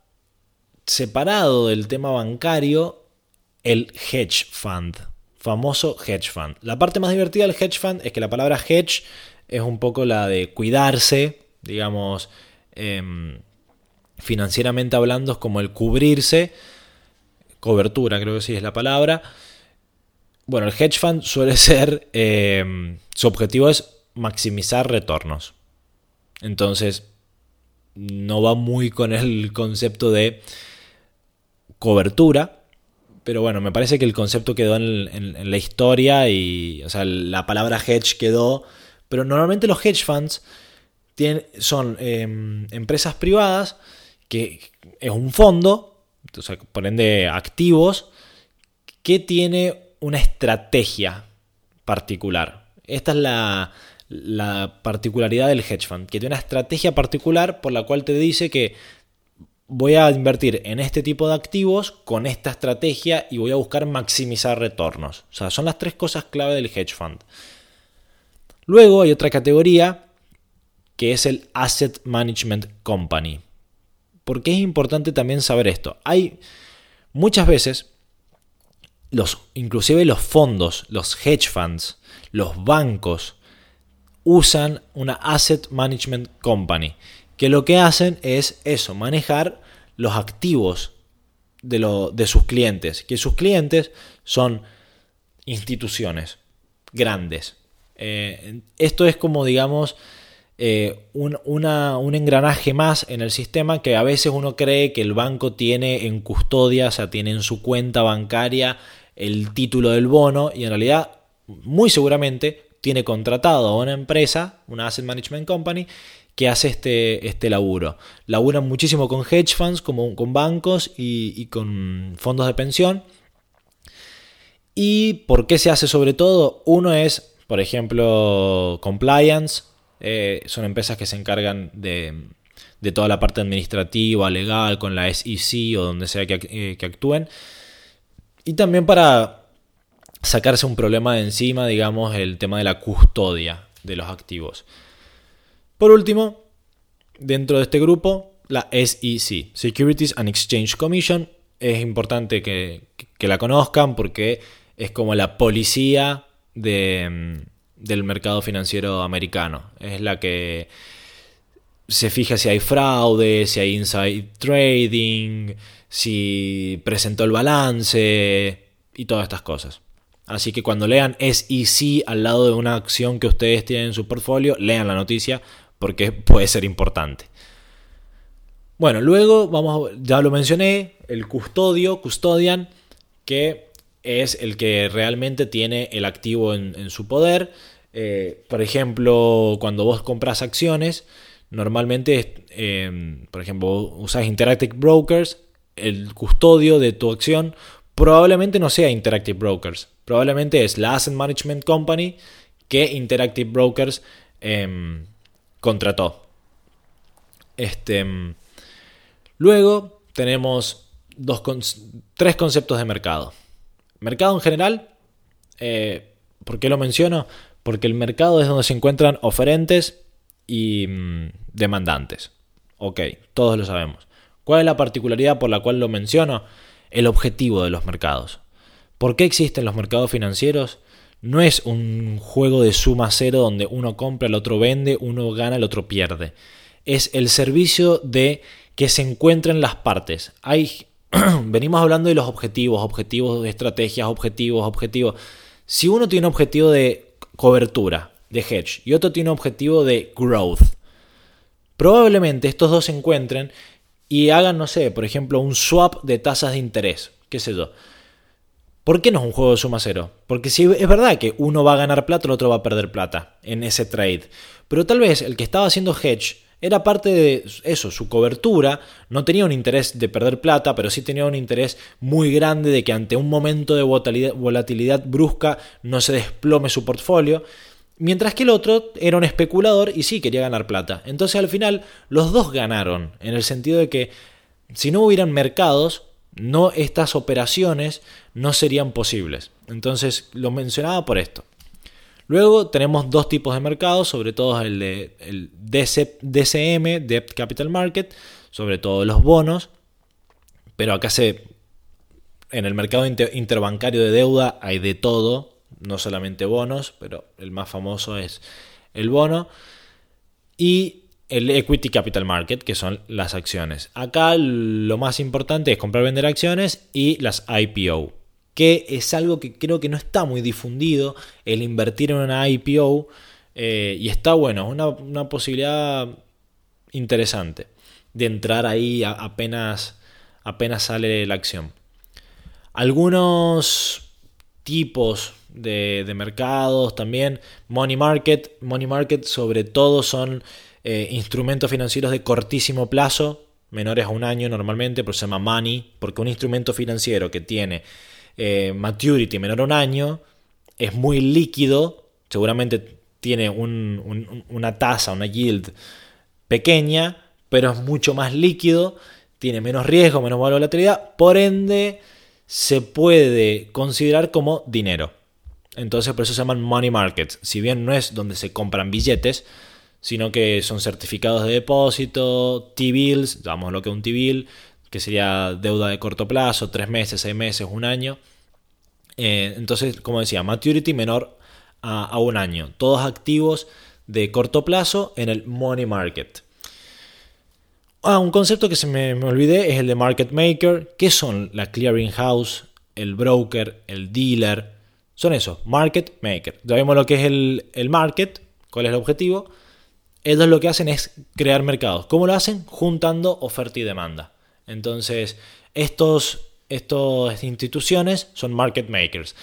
separado del tema bancario el hedge fund, famoso hedge fund. La parte más divertida del hedge fund es que la palabra hedge es un poco la de cuidarse, digamos, em, financieramente hablando, es como el cubrirse cobertura, creo que sí es la palabra. Bueno, el hedge fund suele ser, eh, su objetivo es maximizar retornos. Entonces, no va muy con el concepto de cobertura, pero bueno, me parece que el concepto quedó en, la historia y, o sea, la palabra hedge quedó, pero normalmente los hedge funds son em, empresas privadas que es un fondo o sea, por activos, que tiene una estrategia particular. Esta es la particularidad del hedge fund, que tiene una estrategia particular por la cual te dice que voy a invertir en este tipo de activos con esta estrategia y voy a buscar maximizar retornos. O sea, son las tres cosas clave del hedge fund. Luego hay otra categoría que es el Asset Management Company. ¿Por qué es importante también saber esto? Hay muchas veces, los, inclusive los fondos, los hedge funds, los bancos, usan una Asset Management Company, que lo que hacen es eso, manejar los activos de, de sus clientes, que sus clientes son instituciones grandes. Eh, esto es como, digamos, eh, un, un, engranaje más en el sistema que a veces uno cree que el banco tiene en custodia, o sea, tiene en su cuenta bancaria el título del bono y en realidad muy seguramente tiene contratado a una empresa, una asset management company, que hace este, este laburo. Laburan muchísimo con hedge funds, como, con bancos y, con fondos de pensión. ¿Y por qué se hace sobre todo? Uno es, por ejemplo, compliance, eh, son empresas que se encargan de, toda la parte administrativa, legal, con la SEC o donde sea eh, que, actúen. Y también para sacarse un problema de encima, digamos, el tema de la custodia de los activos. Por último, dentro de este grupo, la SEC, Securities and Exchange Commission, es importante que la conozcan porque es como la policía de, del mercado financiero americano. Es la que se fija si hay fraude, si hay inside trading, si presentó el balance y todas estas cosas. Así que cuando lean SEC al lado de una acción que ustedes tienen en su portfolio, lean la noticia porque puede ser importante. Bueno, luego vamos, ya lo mencioné, el custodio, custodian, que es el que realmente tiene el activo en, su poder. Eh, por ejemplo, cuando vos compras acciones, normalmente, eh, por ejemplo, usás Interactive Brokers, el custodio de tu acción probablemente no sea Interactive Brokers, probablemente es la Asset Management Company que Interactive Brokers em, contrató. Este, luego tenemos dos, tres conceptos de mercado. Mercado en general, eh, ¿por qué lo menciono? Porque el mercado es donde se encuentran oferentes y mm, demandantes. Ok, todos lo sabemos. ¿Cuál es la particularidad por la cual lo menciono? El objetivo de los mercados. ¿Por qué existen los mercados financieros? No es un juego de suma cero donde uno compra, el otro vende, uno gana, el otro pierde. Es el servicio de que se encuentren las partes. Hay, venimos hablando de los objetivos, objetivos de estrategias, objetivos, objetivos. Si uno tiene un objetivo de cobertura, de hedge, y otro tiene un objetivo de growth, probablemente estos dos se encuentren y hagan, no sé, por ejemplo, un swap de tasas de interés, qué sé yo. ¿Por qué no es un juego de suma cero? Porque si es verdad que uno va a ganar plata, el otro va a perder plata en ese trade. Pero tal vez el que estaba haciendo hedge era parte de eso, su cobertura, no tenía un interés de perder plata, pero sí tenía un interés muy grande de que ante un momento de volatilidad brusca no se desplome su portfolio. Mientras que el otro era un especulador y sí quería ganar plata. Entonces al final los dos ganaron, en el sentido de que si no hubieran mercados, no estas operaciones no serían posibles. Entonces lo mencionaba por esto. Luego tenemos dos tipos de mercados, sobre todo el de el DCM, Debt Capital Market, sobre todo los bonos, pero acá se en el mercado interbancario de deuda hay de todo, no solamente bonos, pero el más famoso es el bono, y el Equity Capital Market, que son las acciones. Acá lo más importante es comprar, vender acciones y las IPO, que es algo que creo que no está muy difundido, el invertir en una IPO, eh, y está bueno, es una, posibilidad interesante de entrar ahí apenas, apenas sale la acción. Algunos tipos de, mercados también. Money market. Money market sobre todo son eh, instrumentos financieros de cortísimo plazo, menores a un año normalmente, pero se llama money, porque un instrumento financiero que tiene eh, maturity menor a un año es muy líquido, seguramente tiene una tasa, una yield pequeña, pero es mucho más líquido, tiene menos riesgo, menos volatilidad, por ende se puede considerar como dinero. Entonces por eso se llaman money markets. Si bien no es donde se compran billetes, sino que son certificados de depósito, T-bills, damos lo que es un T-bill, que sería deuda de corto plazo, tres meses, seis meses, un año. Eh, entonces, como decía, maturity menor a, un año. Todos activos de corto plazo en el money market. Ah, un concepto que se me, olvidé es el de market maker. ¿Qué son la clearing house, el broker, el dealer? Son eso, market maker. Ya vemos lo que es el, market, cuál es el objetivo. Ellos lo que hacen es crear mercados. ¿Cómo lo hacen? Juntando oferta y demanda. Entonces, estos, estas instituciones son market makers.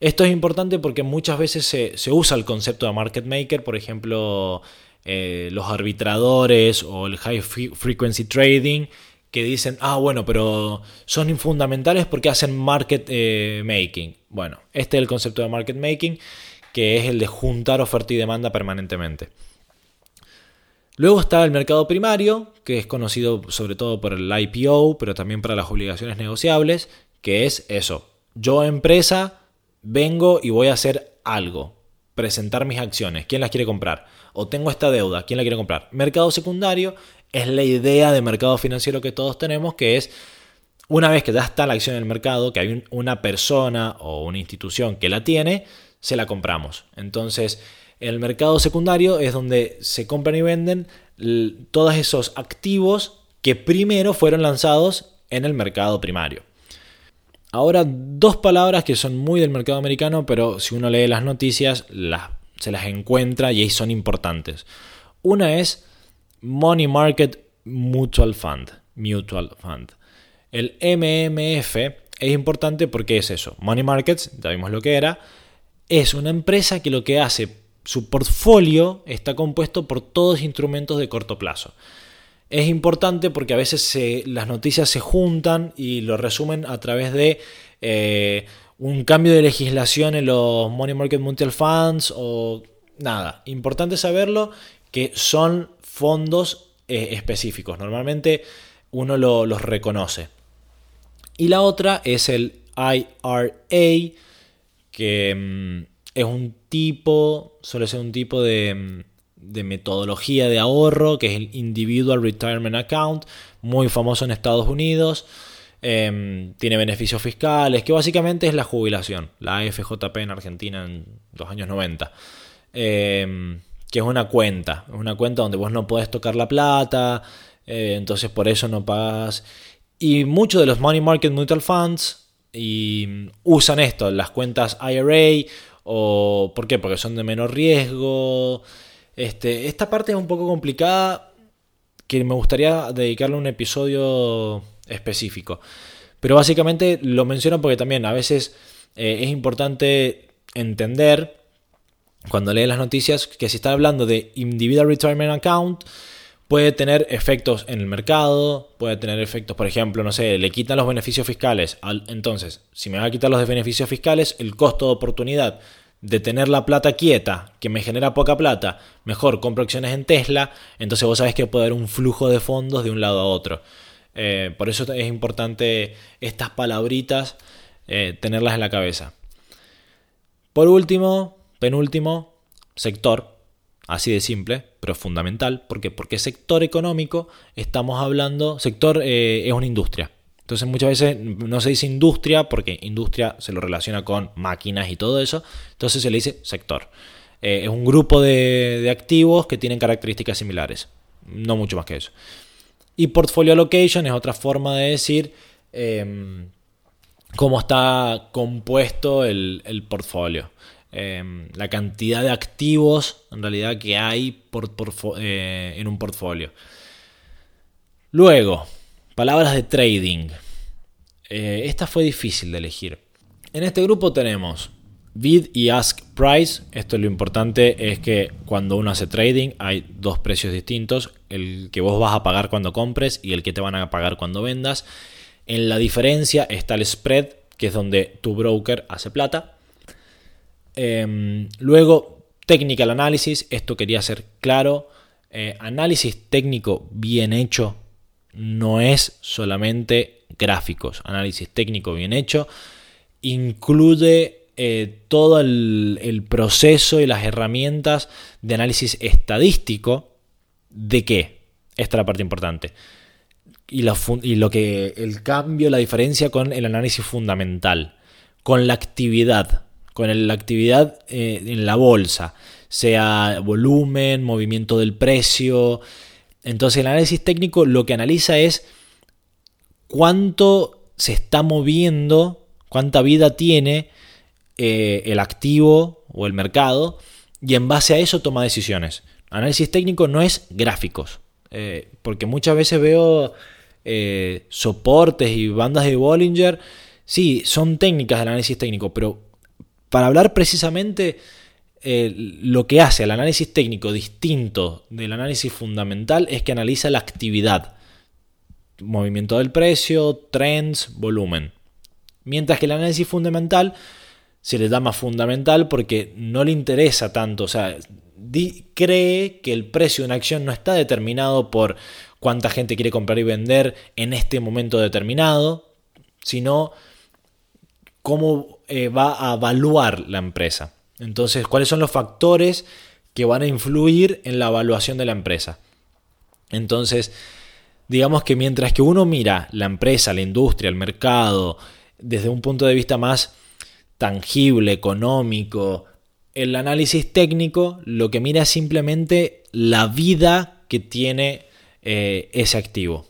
Esto es importante porque muchas veces se, usa el concepto de market maker, por ejemplo, eh, los arbitradores o el high frequency trading, que dicen, ah, bueno, pero son infundamentales porque hacen market eh, making. Bueno, este es el concepto de market making, que es el de juntar oferta y demanda permanentemente. Luego está el mercado primario, que es conocido sobre todo por el IPO, pero también para las obligaciones negociables, que es eso. Yo empresa vengo y voy a hacer algo, presentar mis acciones, ¿quién las quiere comprar? O tengo esta deuda, ¿quién la quiere comprar? Mercado secundario es la idea de mercado financiero que todos tenemos, que es una vez que ya está la acción en el mercado, que hay una persona o una institución que la tiene, se la compramos. Entonces, el mercado secundario es donde se compran y venden todos esos activos que primero fueron lanzados en el mercado primario. Ahora, dos palabras que son muy del mercado americano, pero si uno lee las noticias, se las encuentra y ahí son importantes. Una es Money Market Mutual Fund. Mutual Fund. El MMF es importante porque es eso. Money Markets, ya vimos lo que era, es una empresa que lo que hace, su portfolio está compuesto por todos instrumentos de corto plazo es importante porque a veces las noticias se juntan y lo resumen a través de eh, un cambio de legislación en los Money Market Mutual Funds o nada. Importante saberlo que son fondos eh, específicos. Normalmente uno los reconoce. Y la otra es el IRA, que mm, es un tipo, suele ser un tipo de de metodología de ahorro, que es el Individual Retirement Account, muy famoso en Estados Unidos. Em, tiene beneficios fiscales, que básicamente es la jubilación, la AFJP en Argentina en los años 90. Em, que es una cuenta, es una cuenta donde vos no podés tocar la plata, eh, entonces por eso no pagas. Y muchos de los Money Market Mutual Funds y usan esto, las cuentas IRA, o ¿por qué? Porque son de menor riesgo. Este, esta parte es un poco complicada que me gustaría dedicarle un episodio específico. Pero básicamente lo menciono porque también a veces eh, es importante entender cuando lee las noticias que si está hablando de Individual Retirement Account puede tener efectos en el mercado, puede tener efectos, por ejemplo, no sé, le quitan los beneficios fiscales. Entonces, si me va a quitar los beneficios fiscales, el costo de oportunidad de tener la plata quieta, que me genera poca plata, mejor compro acciones en Tesla, entonces vos sabés que puede haber un flujo de fondos de un lado a otro. Eh, por eso es importante estas palabritas eh, tenerlas en la cabeza. Por último, penúltimo, sector, así de simple, pero fundamental. ¿Por qué? Porque sector económico estamos hablando, sector eh, es una industria. Entonces muchas veces no se dice industria porque industria se lo relaciona con máquinas y todo eso. Entonces se le dice sector. Eh, es un grupo de, activos que tienen características similares. No mucho más que eso. Y portfolio allocation es otra forma de decir em, cómo está compuesto el, portfolio. Em, la cantidad de activos en realidad que hay eh, en un portfolio. Luego, Palabras de trading. Eh, esta fue difícil de elegir. En este grupo tenemos bid y ask price. Esto es lo importante es que cuando uno hace trading hay dos precios distintos. El que vos vas a pagar cuando compres y el que te van a pagar cuando vendas. En la diferencia está el spread, que es donde tu broker hace plata. Em, luego, technical analysis. Esto quería ser claro. Eh, análisis técnico bien hecho no es solamente gráficos, análisis técnico bien hecho, incluye eh, todo el, proceso y las herramientas de análisis estadístico de qué. Esta es la parte importante. Y lo, y lo que el cambio, la diferencia con el análisis fundamental, con la actividad, con la actividad eh, en la bolsa, sea volumen, movimiento del precio, entonces el análisis técnico lo que analiza es cuánto se está moviendo, cuánta vida tiene eh, el activo o el mercado y en base a eso toma decisiones. Análisis técnico no es gráficos, eh, porque muchas veces veo soportes y bandas de Bollinger, sí, son técnicas del análisis técnico, pero para hablar precisamente lo que hace el análisis técnico distinto del análisis fundamental es que analiza la actividad, movimiento del precio, trends, volumen. Mientras que el análisis fundamental se le llama fundamental porque no le interesa tanto, o sea, cree que el precio de una acción no está determinado por cuánta gente quiere comprar y vender en este momento determinado, sino cómo eh, va a evaluar la empresa. Entonces, ¿cuáles son los factores que van a influir en la evaluación de la empresa? Entonces, digamos que mientras que uno mira la empresa, la industria, el mercado, desde un punto de vista más tangible, económico, el análisis técnico lo que mira es simplemente la vida que tiene eh, ese activo.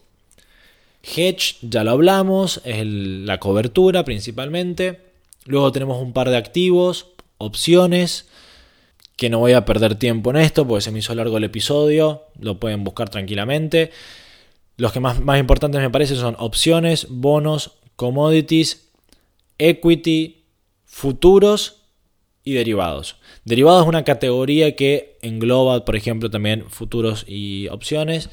Hedge, ya lo hablamos, es la cobertura principalmente. Luego tenemos un par de activos, opciones, que no voy a perder tiempo en esto porque se me hizo largo el episodio, lo pueden buscar tranquilamente. Los que más, más importantes me parecen son opciones, bonos, commodities, equity, futuros y derivados. Derivados es una categoría que engloba, por ejemplo, también futuros y opciones.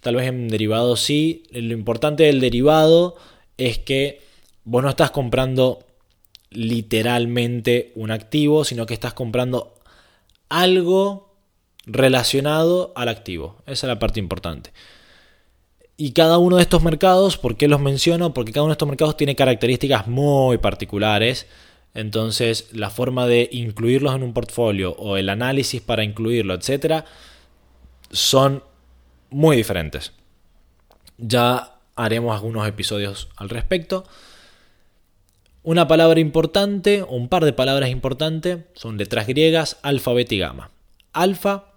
Tal vez en derivados sí. Lo importante del derivado es que vos no estás comprando literalmente un activo, sino que estás comprando algo relacionado al activo. Esa es la parte importante. Y cada uno de estos mercados, ¿por qué los menciono? Porque cada uno de estos mercados tiene características muy particulares. Entonces, la forma de incluirlos en un portfolio o el análisis para incluirlo, etcétera, son muy diferentes. Ya haremos algunos episodios al respecto. Una palabra importante, un par de palabras importantes, son letras griegas, alfa, beta y gamma. Alfa,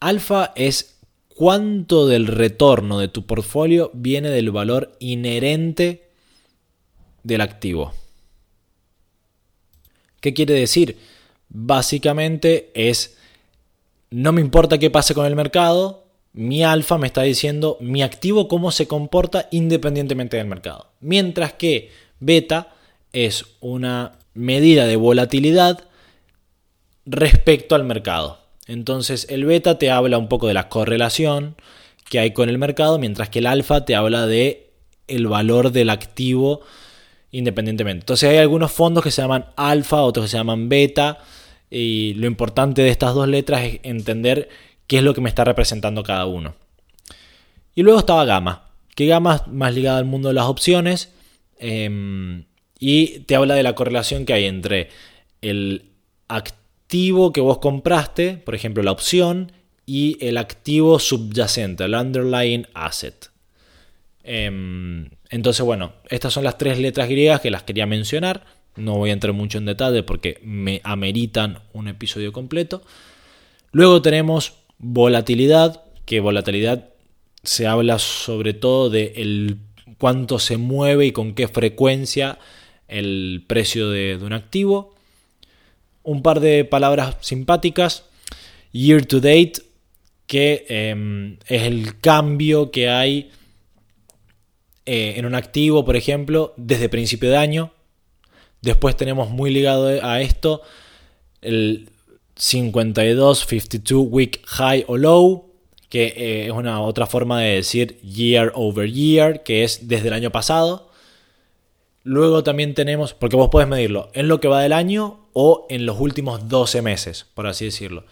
alfa es cuánto del retorno de tu portfolio viene del valor inherente del activo. ¿Qué quiere decir? Básicamente es, no me importa qué pase con el mercado, mi alfa me está diciendo mi activo cómo se comporta independientemente del mercado. Mientras que beta es una medida de volatilidad respecto al mercado. Entonces el beta te habla un poco de la correlación que hay con el mercado, mientras que el alfa te habla de el valor del activo independientemente. Entonces hay algunos fondos que se llaman alfa, otros que se llaman beta, y lo importante de estas dos letras es entender qué es lo que me está representando cada uno. Y luego estaba gamma, que gamma es más ligada al mundo de las opciones. Em, y te habla de la correlación que hay entre el activo que vos compraste, por ejemplo la opción, y el activo subyacente, el underlying asset. Em, entonces, bueno, estas son las tres letras griegas que las quería mencionar. No voy a entrar mucho en detalle porque me ameritan un episodio completo. Luego tenemos volatilidad, que volatilidad se habla sobre todo de el cuánto se mueve y con qué frecuencia el precio de, un activo. Un par de palabras simpáticas. Year to date, que em, es el cambio que hay eh, en un activo, por ejemplo, desde principio de año. Después tenemos muy ligado a esto el 52, 52 week high o low, que eh, es una otra forma de decir year over year, que es desde el año pasado. Luego también tenemos, porque vos podés medirlo en lo que va del año o en los últimos 12 meses, por así decirlo.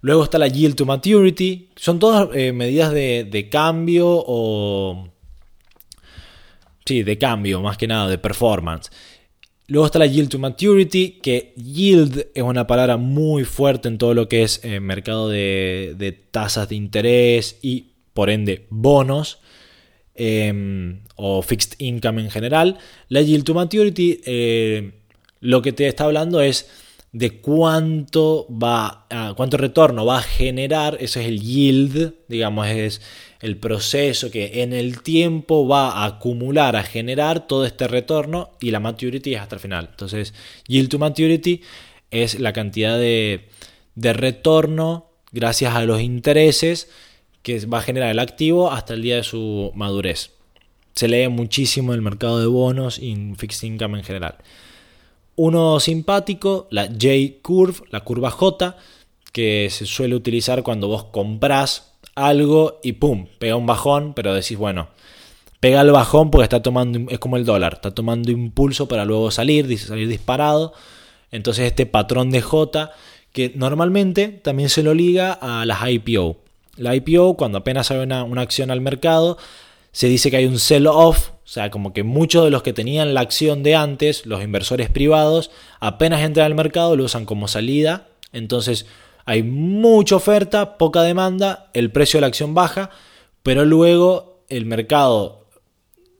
Luego está la yield to maturity. Son todas eh, medidas de, cambio o... Sí, de cambio, más que nada, de performance. Luego está la yield to maturity, que yield es una palabra muy fuerte en todo lo que es eh, mercado de, tasas de interés y por ende bonos. Em, o fixed income en general. La yield to maturity eh, lo que te está hablando es de cuánto va cuánto retorno va a generar, eso es el yield, digamos, es el proceso que en el tiempo va a acumular, a generar todo este retorno y la maturity es hasta el final. Entonces, yield to maturity es la cantidad de, de retorno gracias a los intereses que va a generar el activo hasta el día de su madurez. Se lee muchísimo el mercado de bonos y fixed income en general. Uno simpático, la J-Curve, la curva J, que se suele utilizar cuando vos comprás algo y pum, pega un bajón, pero decís, bueno, pega el bajón porque está tomando, es como el dólar, está tomando impulso para luego salir, salir disparado. Entonces este patrón de J, que normalmente también se lo liga a las IPO. La IPO, cuando apenas hay una, acción al mercado, se dice que hay un sell-off, o sea, como que muchos de los que tenían la acción de antes, los inversores privados, apenas entran al mercado, lo usan como salida. Entonces hay mucha oferta, poca demanda, el precio de la acción baja, pero luego el mercado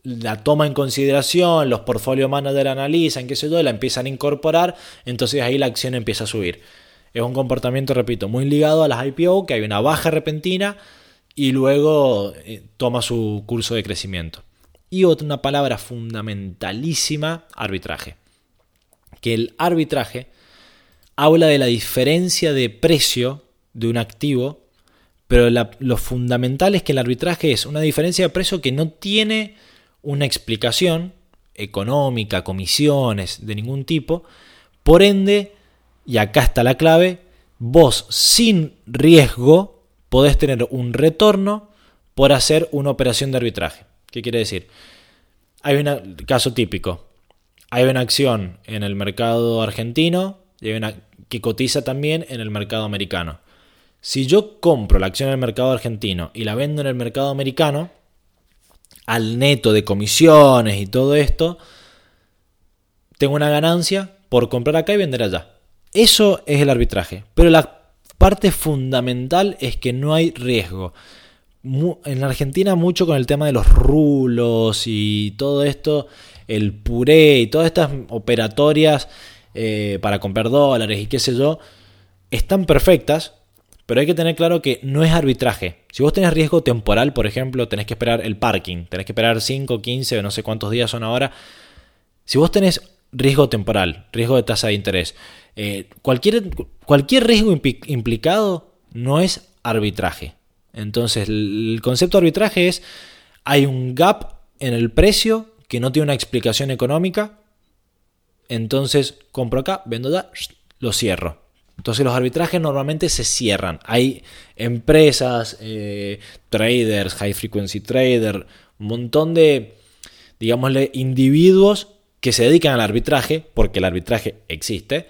la toma en consideración, los portfolio managers analizan, qué sé yo, la empiezan a incorporar, entonces ahí la acción empieza a subir. Es un comportamiento, repito, muy ligado a las IPO, que hay una baja repentina y luego eh, toma su curso de crecimiento. Y otra una palabra fundamentalísima, arbitraje. Que el arbitraje habla de la diferencia de precio de un activo, pero lo fundamental es que el arbitraje es una diferencia de precio que no tiene una explicación económica, comisiones de ningún tipo. Por ende, y acá está la clave, vos sin riesgo podés tener un retorno por hacer una operación de arbitraje. ¿Qué quiere decir? Hay un caso típico. Hay una acción en el mercado argentino que cotiza también en el mercado americano. Si yo compro la acción en el mercado argentino y la vendo en el mercado americano, al neto de comisiones y todo esto, tengo una ganancia por comprar acá y vender allá. Eso es el arbitraje. Pero la parte fundamental es que no hay riesgo. En Argentina mucho con el tema de los rulos y todo esto, el puré y todas estas operatorias eh, para comprar dólares y qué sé yo, están perfectas, pero hay que tener claro que no es arbitraje. Si vos tenés riesgo temporal, por ejemplo, tenés que esperar el parking, tenés que esperar 5, 15 o no sé cuántos días son ahora. Si vos tenés riesgo temporal, riesgo de tasa de interés, eh, cualquier, cualquier riesgo implicado no es arbitraje. Entonces, el concepto de arbitraje es, hay un gap en el precio que no tiene una explicación económica, entonces compro acá, vendo allá, lo cierro. Entonces los arbitrajes normalmente se cierran. Hay empresas, eh, traders, high frequency trader, un montón de, digámosle, individuos que se dedican al arbitraje, porque el arbitraje existe,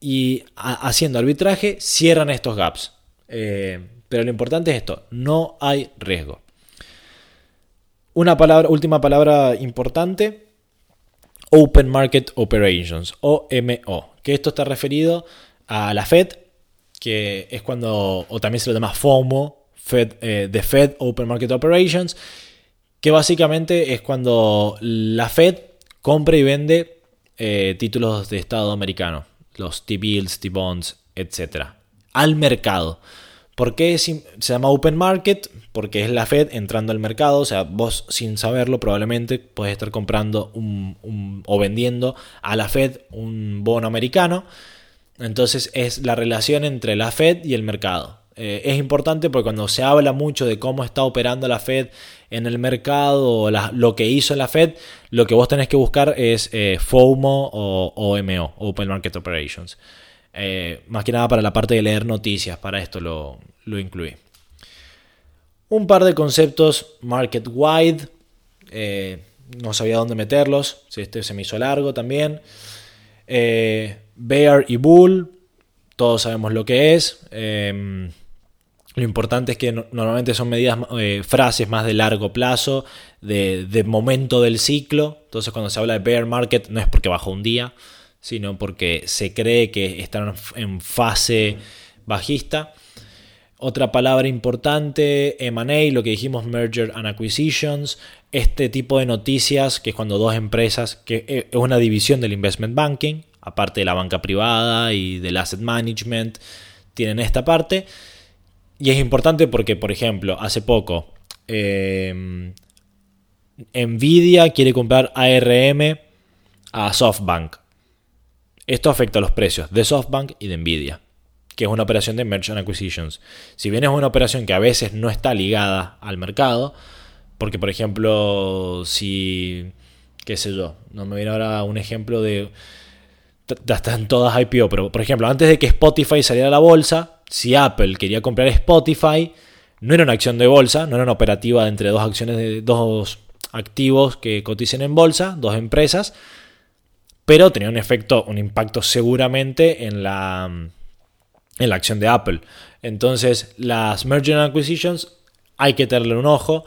y haciendo arbitraje cierran estos gaps. Eh, pero lo importante es esto, no hay riesgo. Una palabra, última palabra importante, Open Market Operations, OMO, que esto está referido a la Fed, que es cuando, o también se lo llama FOMO, Fed, eh, The Fed Open Market Operations, que básicamente es cuando la Fed compra y vende eh, títulos de Estado americano, los T-bills, T-bonds, etc., al mercado. ¿Por qué se llama Open Market? Porque es la Fed entrando al mercado, o sea, vos sin saberlo probablemente puedes estar comprando o vendiendo a la Fed un bono americano. Entonces es la relación entre la Fed y el mercado. Eh, es importante porque cuando se habla mucho de cómo está operando la Fed en el mercado o lo que hizo la Fed, lo que vos tenés que buscar es eh, FOMO o OMO, Open Market Operations. Eh, más que nada para la parte de leer noticias, para esto lo, lo incluí. Un par de conceptos market wide, no sabía dónde meterlos, este se me hizo largo también. Bear y bull, todos sabemos lo que es. Lo importante es que normalmente son medidas, frases más de largo plazo, de, de, momento del ciclo. Entonces cuando se habla de bear market no es porque bajó un día, sino porque se cree que están en fase bajista. Otra palabra importante, MA, lo que dijimos, Merger and Acquisitions, este tipo de noticias, que es cuando dos empresas, que es una división del investment banking, aparte de la banca privada y del asset management, tienen esta parte. Y es importante porque, por ejemplo, hace poco, eh, Nvidia quiere comprar ARM a SoftBank. Esto afecta a los precios de SoftBank y de Nvidia, que es una operación de Merchant Acquisitions. Si bien es una operación que a veces no está ligada al mercado, porque por ejemplo, si, qué sé yo, no me viene ahora un ejemplo de, están todas IPO, pero por ejemplo, antes de que Spotify saliera a la bolsa, si Apple quería comprar Spotify, no era una acción de bolsa, no era una operativa entre dos acciones de dos activos que coticen en bolsa, dos empresas, pero tenía un efecto, un impacto seguramente en la, en la acción de Apple. Entonces, las Merger Acquisitions hay que tenerle un ojo.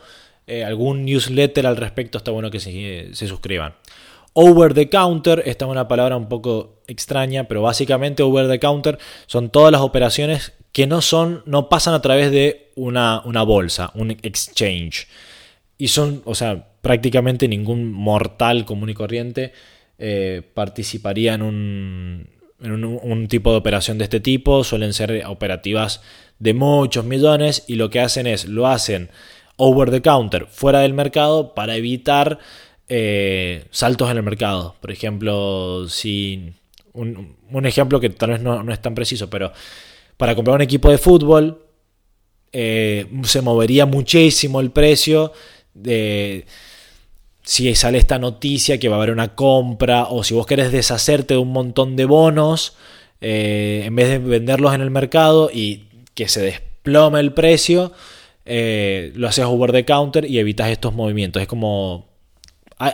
Eh, algún newsletter al respecto está bueno que se, se suscriban. Over the counter, esta es una palabra un poco extraña, pero básicamente over the counter son todas las operaciones que no son, no pasan a través de una, una bolsa, un exchange. Y son, o sea, prácticamente ningún mortal común y corriente eh, participaría en un, en un, tipo de operación de este tipo. Suelen ser operativas de muchos millones y lo que hacen es, lo hacen over the counter, fuera del mercado, para evitar eh, saltos en el mercado. Por ejemplo, si un, ejemplo que tal vez no, es tan preciso, pero para comprar un equipo de fútbol eh, se movería muchísimo el precio de si sale esta noticia que va a haber una compra o si vos querés deshacerte de un montón de bonos eh, en vez de venderlos en el mercado y que se desplome el precio, lo haces over the counter y evitas estos movimientos. Es como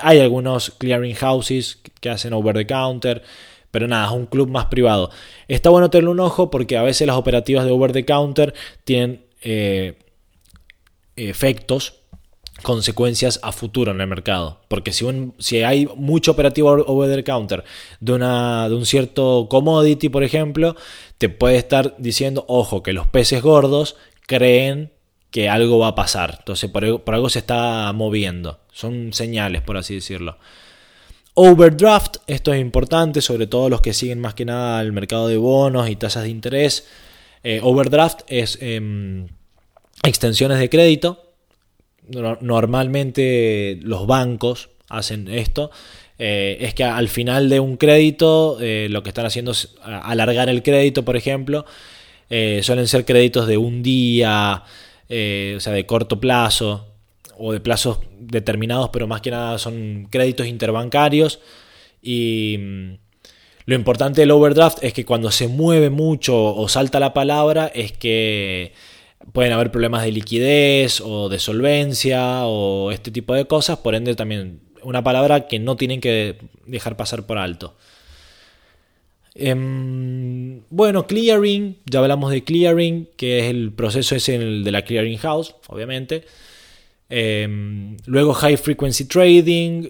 hay, algunos clearing houses que hacen over the counter. Pero nada, es un club más privado. Está bueno tenerle un ojo porque a veces las operativas de over the counter tienen eh, efectos consecuencias a futuro en el mercado. Porque si, si hay mucho operativo over the counter de, una, de un cierto commodity, por ejemplo, te puede estar diciendo, ojo, que los peces gordos creen que algo va a pasar. Entonces por, algo se está moviendo. Son señales, por así decirlo. Overdraft, esto es importante, sobre todo los que siguen más que nada el mercado de bonos y tasas de interés. Eh, overdraft es em, extensiones de crédito normalmente los bancos hacen esto, eh, es que al final de un crédito eh, lo que están haciendo es alargar el crédito, por ejemplo. Eh, suelen ser créditos de un día, o sea, de corto plazo o de plazos determinados, pero más que nada son créditos interbancarios. Y mm, lo importante del overdraft es que cuando se mueve mucho o salta la palabra es que pueden haber problemas de liquidez o de solvencia o este tipo de cosas, por ende también una palabra que no tienen que dejar pasar por alto. Em, bueno, clearing, ya hablamos de clearing, que es el proceso ese de la clearing house, obviamente. Em, luego high frequency trading,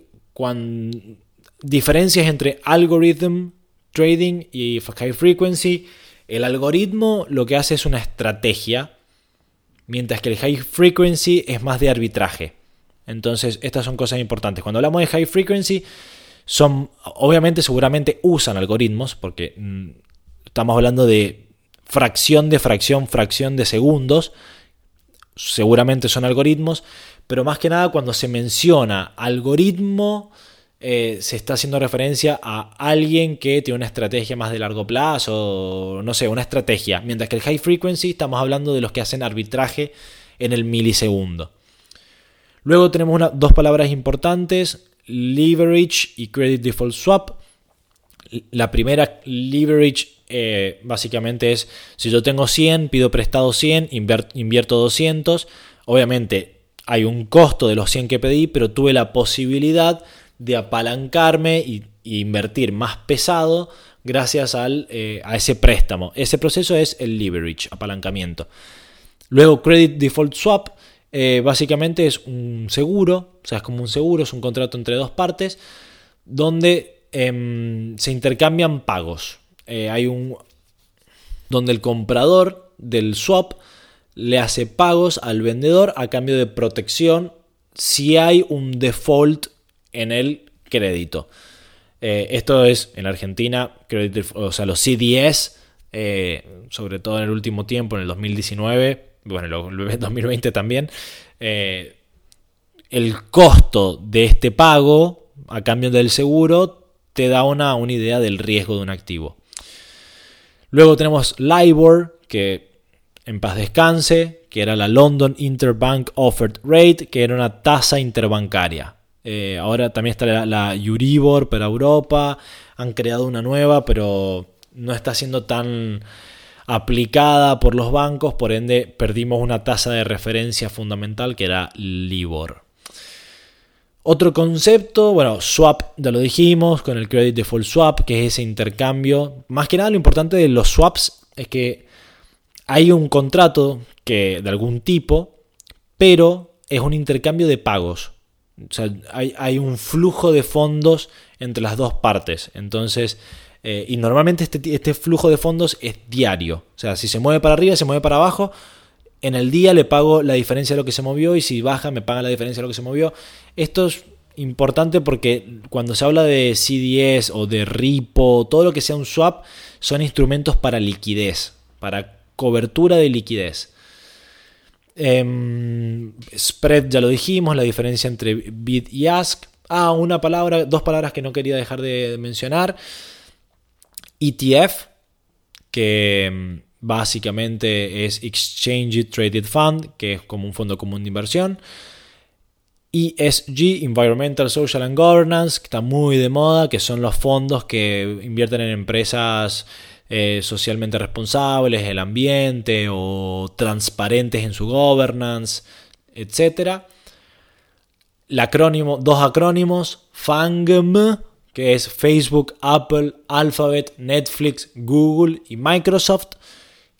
diferencias entre algorithm trading y high frequency. El algoritmo lo que hace es una estrategia mientras que el high frequency es más de arbitraje. Entonces, estas son cosas importantes. Cuando hablamos de high frequency, son, obviamente, seguramente usan algoritmos, porque mm, estamos hablando de fracción de fracción, fracción de segundos. Seguramente son algoritmos, pero más que nada cuando se menciona algoritmo, eh, se está haciendo referencia a alguien que tiene una estrategia más de largo plazo, no sé, una estrategia. Mientras que el high frequency estamos hablando de los que hacen arbitraje en el milisegundo. Luego tenemos dos palabras importantes, leverage y credit default swap. La primera, leverage, eh, básicamente es, si yo tengo 100, pido prestado 100, invierto 200. Obviamente hay un costo de los 100 que pedí, pero tuve la posibilidad de apalancarme y, invertir más pesado gracias al, eh, a ese préstamo. Ese proceso es el leverage, apalancamiento. Luego, credit default swap, eh, básicamente es un seguro, o sea, es como un seguro, es un contrato entre dos partes, donde em, se intercambian pagos. Eh, hay un. donde el comprador del swap le hace pagos al vendedor a cambio de protección si hay un default en el crédito. Eh, esto es en Argentina, o sea, los CDS, sobre todo en el último tiempo, en el 2019, bueno, en el 2020 también, eh, el costo de este pago a cambio del seguro te da una, una idea del riesgo de un activo. Luego tenemos LIBOR, que en paz descanse, que era la London Interbank Offered Rate, que era una tasa interbancaria. Eh, ahora también está la, la, Euribor para Europa. Han creado una nueva, pero no está siendo tan aplicada por los bancos. Por ende, perdimos una tasa de referencia fundamental que era LIBOR. Otro concepto, bueno, swap, ya lo dijimos, con el credit default swap, que es ese intercambio. Más que nada, lo importante de los swaps es que hay un contrato que, de algún tipo, pero es un intercambio de pagos. O sea, hay, un flujo de fondos entre las dos partes. Entonces, eh, y normalmente este, este, flujo de fondos es diario. O sea, si se mueve para arriba, se mueve para abajo. En el día le pago la diferencia de lo que se movió y si baja me paga la diferencia de lo que se movió. Esto es importante porque cuando se habla de CDS o de repo, todo lo que sea un swap, son instrumentos para liquidez, para cobertura de liquidez. Em, spread ya lo dijimos, la diferencia entre bid y ask. Ah, una palabra, dos palabras que no quería dejar de mencionar. ETF, que em, básicamente es Exchange Traded Fund, que es como un fondo común de inversión. ESG, Environmental, Social and Governance, que está muy de moda, que son los fondos que invierten en empresas eh, socialmente responsables, el ambiente o transparentes en su governance, etc. Dos acrónimos, FANGM, que es Facebook, Apple, Alphabet, Netflix, Google y Microsoft,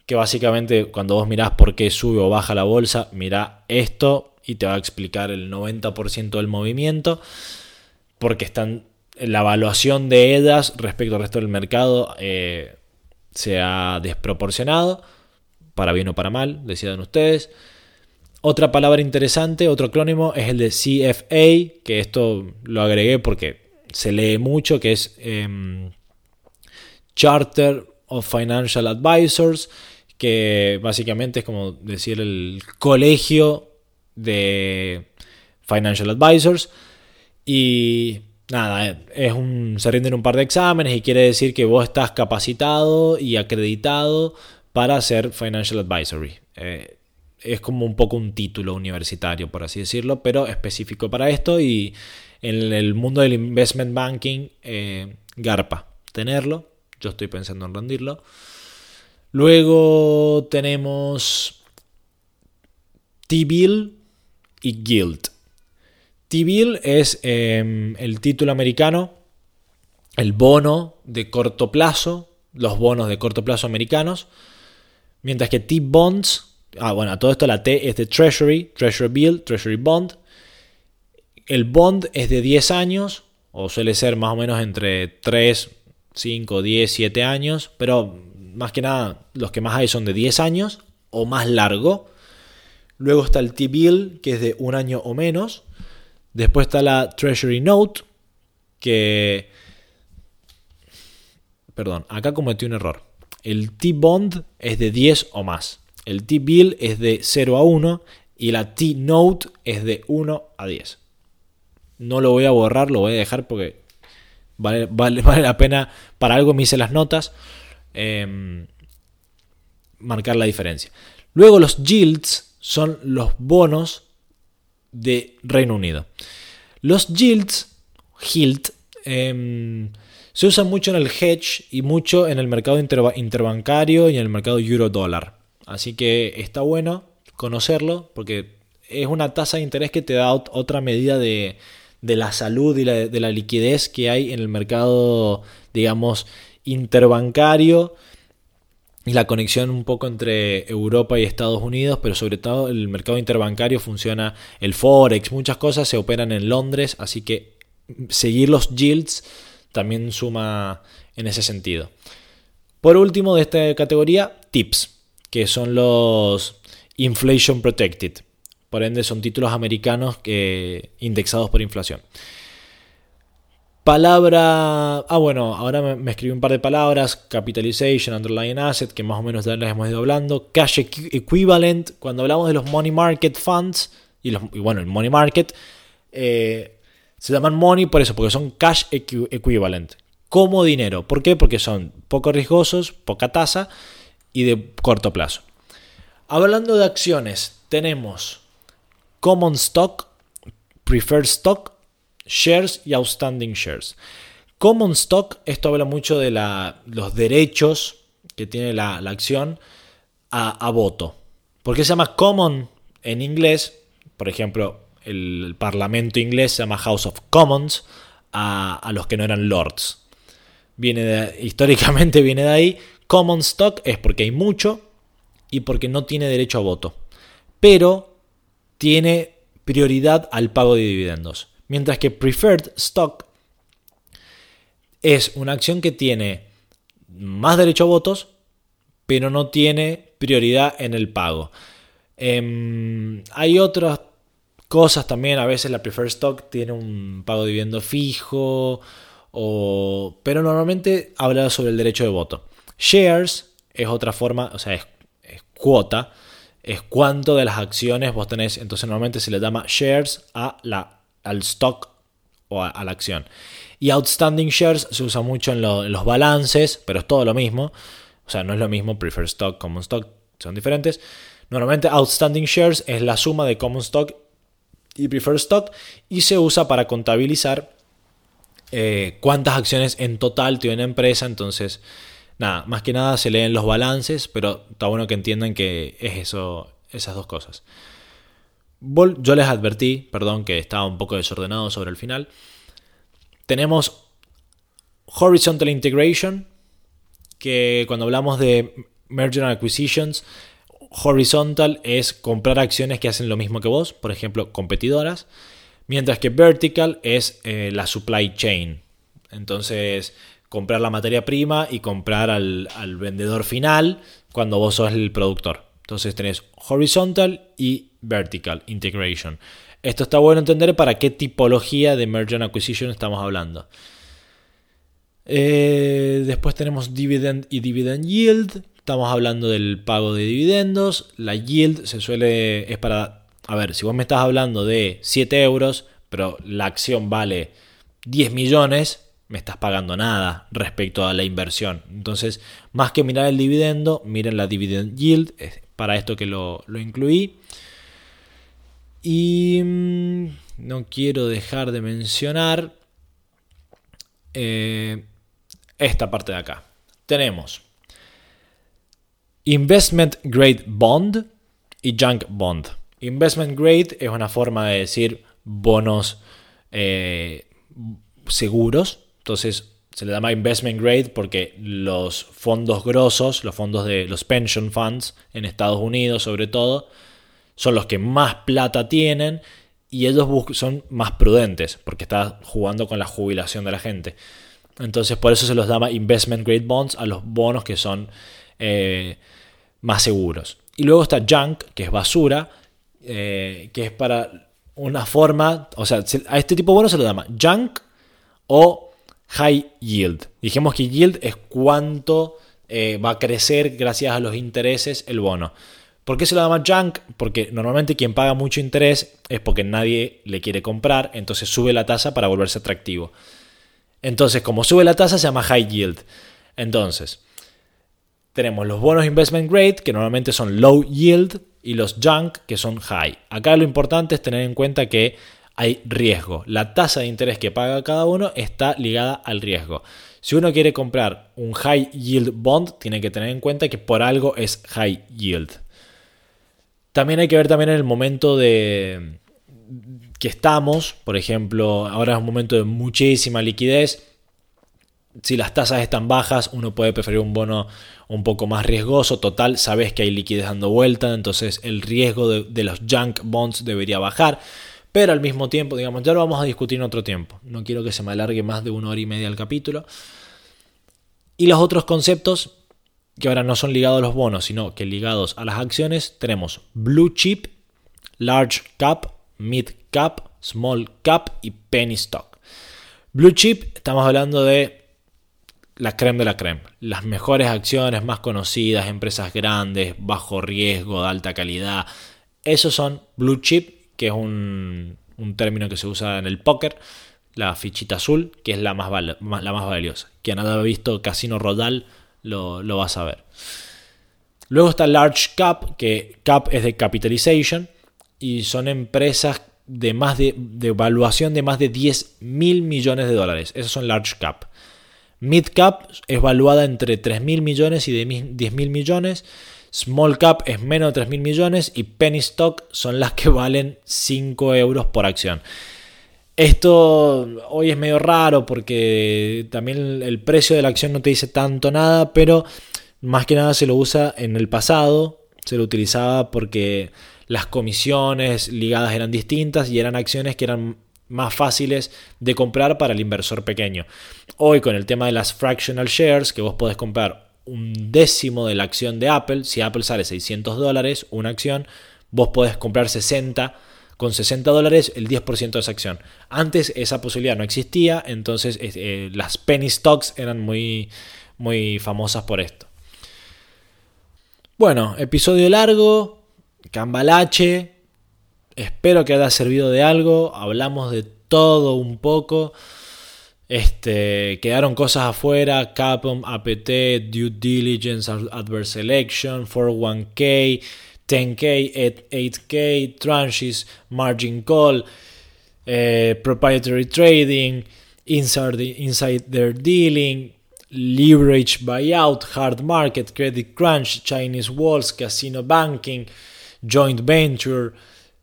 que básicamente cuando vos mirás por qué sube o baja la bolsa, mirá esto y te va a explicar el 90% del movimiento, porque están la evaluación de EDAS respecto al resto del mercado eh, se ha desproporcionado, para bien o para mal, decidan ustedes. Otra palabra interesante, otro acrónimo, es el de CFA, que esto lo agregué porque se lee mucho, que es em, Charter of Financial Advisors, que básicamente es como decir el colegio de Financial Advisors. Y nada, es un, se rinden un par de exámenes y quiere decir que vos estás capacitado y acreditado para hacer Financial Advisory. Eh, es como un poco un título universitario, por así decirlo, pero específico para esto y en el mundo del investment banking, eh, garpa tenerlo. Yo estoy pensando en rendirlo. Luego tenemos T-Bill y Guild. T-Bill es em, el título americano, el bono de corto plazo, los bonos de corto plazo americanos, mientras que T-Bonds, ah bueno, todo esto la T es de Treasury, Treasury Bill, Treasury Bond. El bond es de 10 años, o suele ser más o menos entre 3, 5, 10, 7 años, pero más que nada los que más hay son de 10 años o más largo. Luego está el T-Bill, que es de un año o menos. Después está la Treasury Note, que... Perdón, acá cometí un error. El T-Bond es de 10 o más. El T-Bill es de 0 a 1 y la T-Note es de 1 a 10. No lo voy a borrar, lo voy a dejar porque vale, la pena. Para algo me hice las notas. Em, marcar la diferencia. Luego los yields son los bonos de Reino Unido. Los yields, yield, em, se usan mucho en el hedge y mucho en el mercado interbancario y en el mercado euro-dólar. Así que está bueno conocerlo porque es una tasa de interés que te da otra medida de, la salud y de la liquidez que hay en el mercado, digamos, interbancario y la conexión un poco entre Europa y Estados Unidos, pero sobre todo el mercado interbancario funciona, el Forex, muchas cosas se operan en Londres, así que seguir los yields también suma en ese sentido. Por último de esta categoría, tips, que son los inflation protected. Por ende son títulos americanos que, indexados por inflación. Palabra. Ah, bueno, ahora me, escribí un par de palabras. Capitalization, underlying asset, que más o menos ya las hemos ido hablando. Cash equivalent, cuando hablamos de los money market funds, y, bueno, el money market, eh, se llaman money por eso, porque son cash equivalent. Como dinero. ¿Por qué? Porque son poco riesgosos, poca tasa y de corto plazo. Hablando de acciones, tenemos common stock, preferred stock shares y outstanding shares. Common stock, esto habla mucho de los derechos que tiene la, acción a, voto. ¿Por qué se llama common en inglés? Por ejemplo, el, parlamento inglés se llama House of Commons a, los que no eran lords. Viene históricamente viene de ahí. Common stock es porque hay mucho y porque no tiene derecho a voto. Pero tiene prioridad al pago de dividendos. Mientras que Preferred Stock es una acción que tiene más derecho a votos, pero no tiene prioridad en el pago. Em, hay otras cosas también, a veces la Preferred Stock tiene un pago de dividendo fijo, pero normalmente habla sobre el derecho de voto. Shares es otra forma, o sea, es, cuota, es cuánto de las acciones vos tenés. Entonces normalmente se le llama shares a la, al stock o a, la acción. Y outstanding shares se usa mucho en, los balances, pero es todo lo mismo. O sea, no es lo mismo preferred stock, common stock, son diferentes. Normalmente outstanding shares es la suma de common stock y preferred stock y se usa para contabilizar eh, cuántas acciones en total tiene una empresa. Entonces, nada, más que nada se leen los balances, pero está bueno que entiendan que es eso, esas dos cosas. Yo les advertí, perdón, que estaba un poco desordenado sobre el final. Tenemos Horizontal Integration, que cuando hablamos de Merger and Acquisitions, horizontal es comprar acciones que hacen lo mismo que vos, por ejemplo, competidoras. Mientras que vertical es eh, la supply chain. Entonces, comprar la materia prima y comprar al, vendedor final cuando vos sos el productor. Entonces tenés horizontal y vertical integration. Esto está bueno entender para qué tipología de merger and acquisition estamos hablando. Eh, después tenemos dividend y dividend yield. Estamos hablando del pago de dividendos. La yield se suele es para a ver, si vos me estás hablando de 7 euros, pero la acción vale 10 millones, me estás pagando nada respecto a la inversión. Entonces, más que mirar el dividendo, miren la dividend yield, es para esto que lo, incluí. Y mm, no quiero dejar de mencionar eh, esta parte de acá. Tenemos Investment Grade Bond y Junk Bond. Investment grade es una forma de decir bonos eh, seguros. Entonces se le llama investment grade porque los fondos grosos, los fondos de los pension funds en Estados Unidos sobre todo, son los que más plata tienen y ellos son más prudentes porque está jugando con la jubilación de la gente. Entonces por eso se los llama investment grade bonds a los bonos que son eh, más seguros. Y luego está junk, que es basura, eh, que es para una forma, o sea, a este tipo de bono se lo llama junk o high yield. Dijimos que yield es cuánto eh, va a crecer gracias a los intereses el bono. ¿Por qué se lo llama junk? Porque normalmente quien paga mucho interés es porque nadie le quiere comprar, entonces sube la tasa para volverse atractivo. Entonces, como sube la tasa, se llama high yield. Entonces, tenemos los bonos investment grade, que normalmente son low yield, y los junk que son high. Acá lo importante es tener en cuenta que hay riesgo. La tasa de interés que paga cada uno está ligada al riesgo. Si uno quiere comprar un high yield bond, tiene que tener en cuenta que por algo es high yield. También hay que ver también en el momento de que estamos, por ejemplo, ahora es un momento de muchísima liquidez. Si las tasas están bajas, uno puede preferir un bono un poco más riesgoso. Total, sabes que hay liquidez dando vuelta, entonces el riesgo de, los junk bonds debería bajar. Pero al mismo tiempo, digamos, ya lo vamos a discutir en otro tiempo. No quiero que se me alargue más de una hora y media el capítulo. Y los otros conceptos, que ahora no son ligados a los bonos, sino que ligados a las acciones, tenemos blue chip, large cap, mid cap, small cap y penny stock. Blue chip, estamos hablando de la creme de la creme. Las mejores acciones, más conocidas, empresas grandes, bajo riesgo, de alta calidad. Esos son blue chip, que es un, término que se usa en el póker. La fichita azul, que es la más, la más valiosa. Quien haya visto Casino Rodal lo, lo va a saber. Luego está Large Cap, que Cap es de Capitalization. Y son empresas de más de, de evaluación de más de 10 mil millones de dólares. Esos son Large Cap. Mid Cap es valuada entre 3.000 millones y 10.000 millones. Small Cap es menos de 3.000 millones y Penny Stock son las que valen 5 euros por acción. Esto hoy es medio raro porque también el precio de la acción no te dice tanto nada, pero más que nada se lo usa en el pasado, se lo utilizaba porque las comisiones ligadas eran distintas y eran acciones que eran más fáciles de comprar para el inversor pequeño. Hoy con el tema de las fractional shares, que vos podés comprar un décimo de la acción de Apple, si Apple sale 600 dólares una acción, vos podés comprar 60 con 60 dólares el 10% de esa acción. Antes esa posibilidad no existía, entonces eh, las penny stocks eran muy, muy famosas por esto. Bueno, episodio largo, cambalache. Espero que haya servido de algo. Hablamos de todo un poco. Este, quedaron cosas afuera, Capcom, APT, Due Diligence, Adverse Selection, 401k, 10k, 8k, tranches, margin call, eh, proprietary trading, insider dealing, leverage buyout, hard market, credit crunch, Chinese walls, casino banking, joint venture,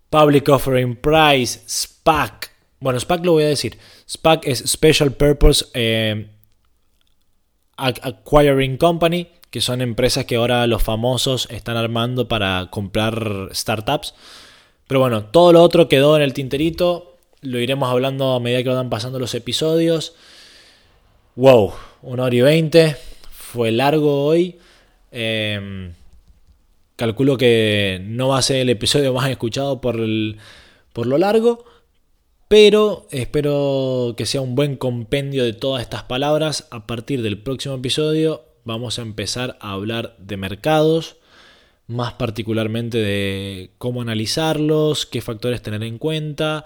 public offering price, SPAC. Bueno, SPAC lo voy a decir. SPAC es Special Purpose eh, Acquiring Company, que son empresas que ahora los famosos están armando para comprar startups. Pero bueno, todo lo otro quedó en el tinterito. Lo iremos hablando a medida que van pasando los episodios. Wow, una hora y veinte. Fue largo hoy. Em, calculo que no va a ser el episodio más escuchado por, por lo largo. Pero espero que sea un buen compendio de todas estas palabras. A partir del próximo episodio vamos a empezar a hablar de mercados, más particularmente de cómo analizarlos, qué factores tener en cuenta,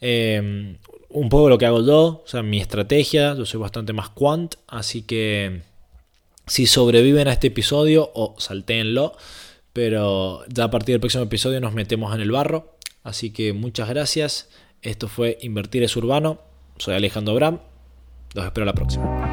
em, un poco lo que hago yo, o sea, mi estrategia, yo soy bastante más quant, así que si sobreviven a este episodio o saltéenlo, pero ya a partir del próximo episodio nos metemos en el barro, así que muchas gracias. Esto fue Invertir es Urbano. Soy Alejandro Bram. Los espero la próxima.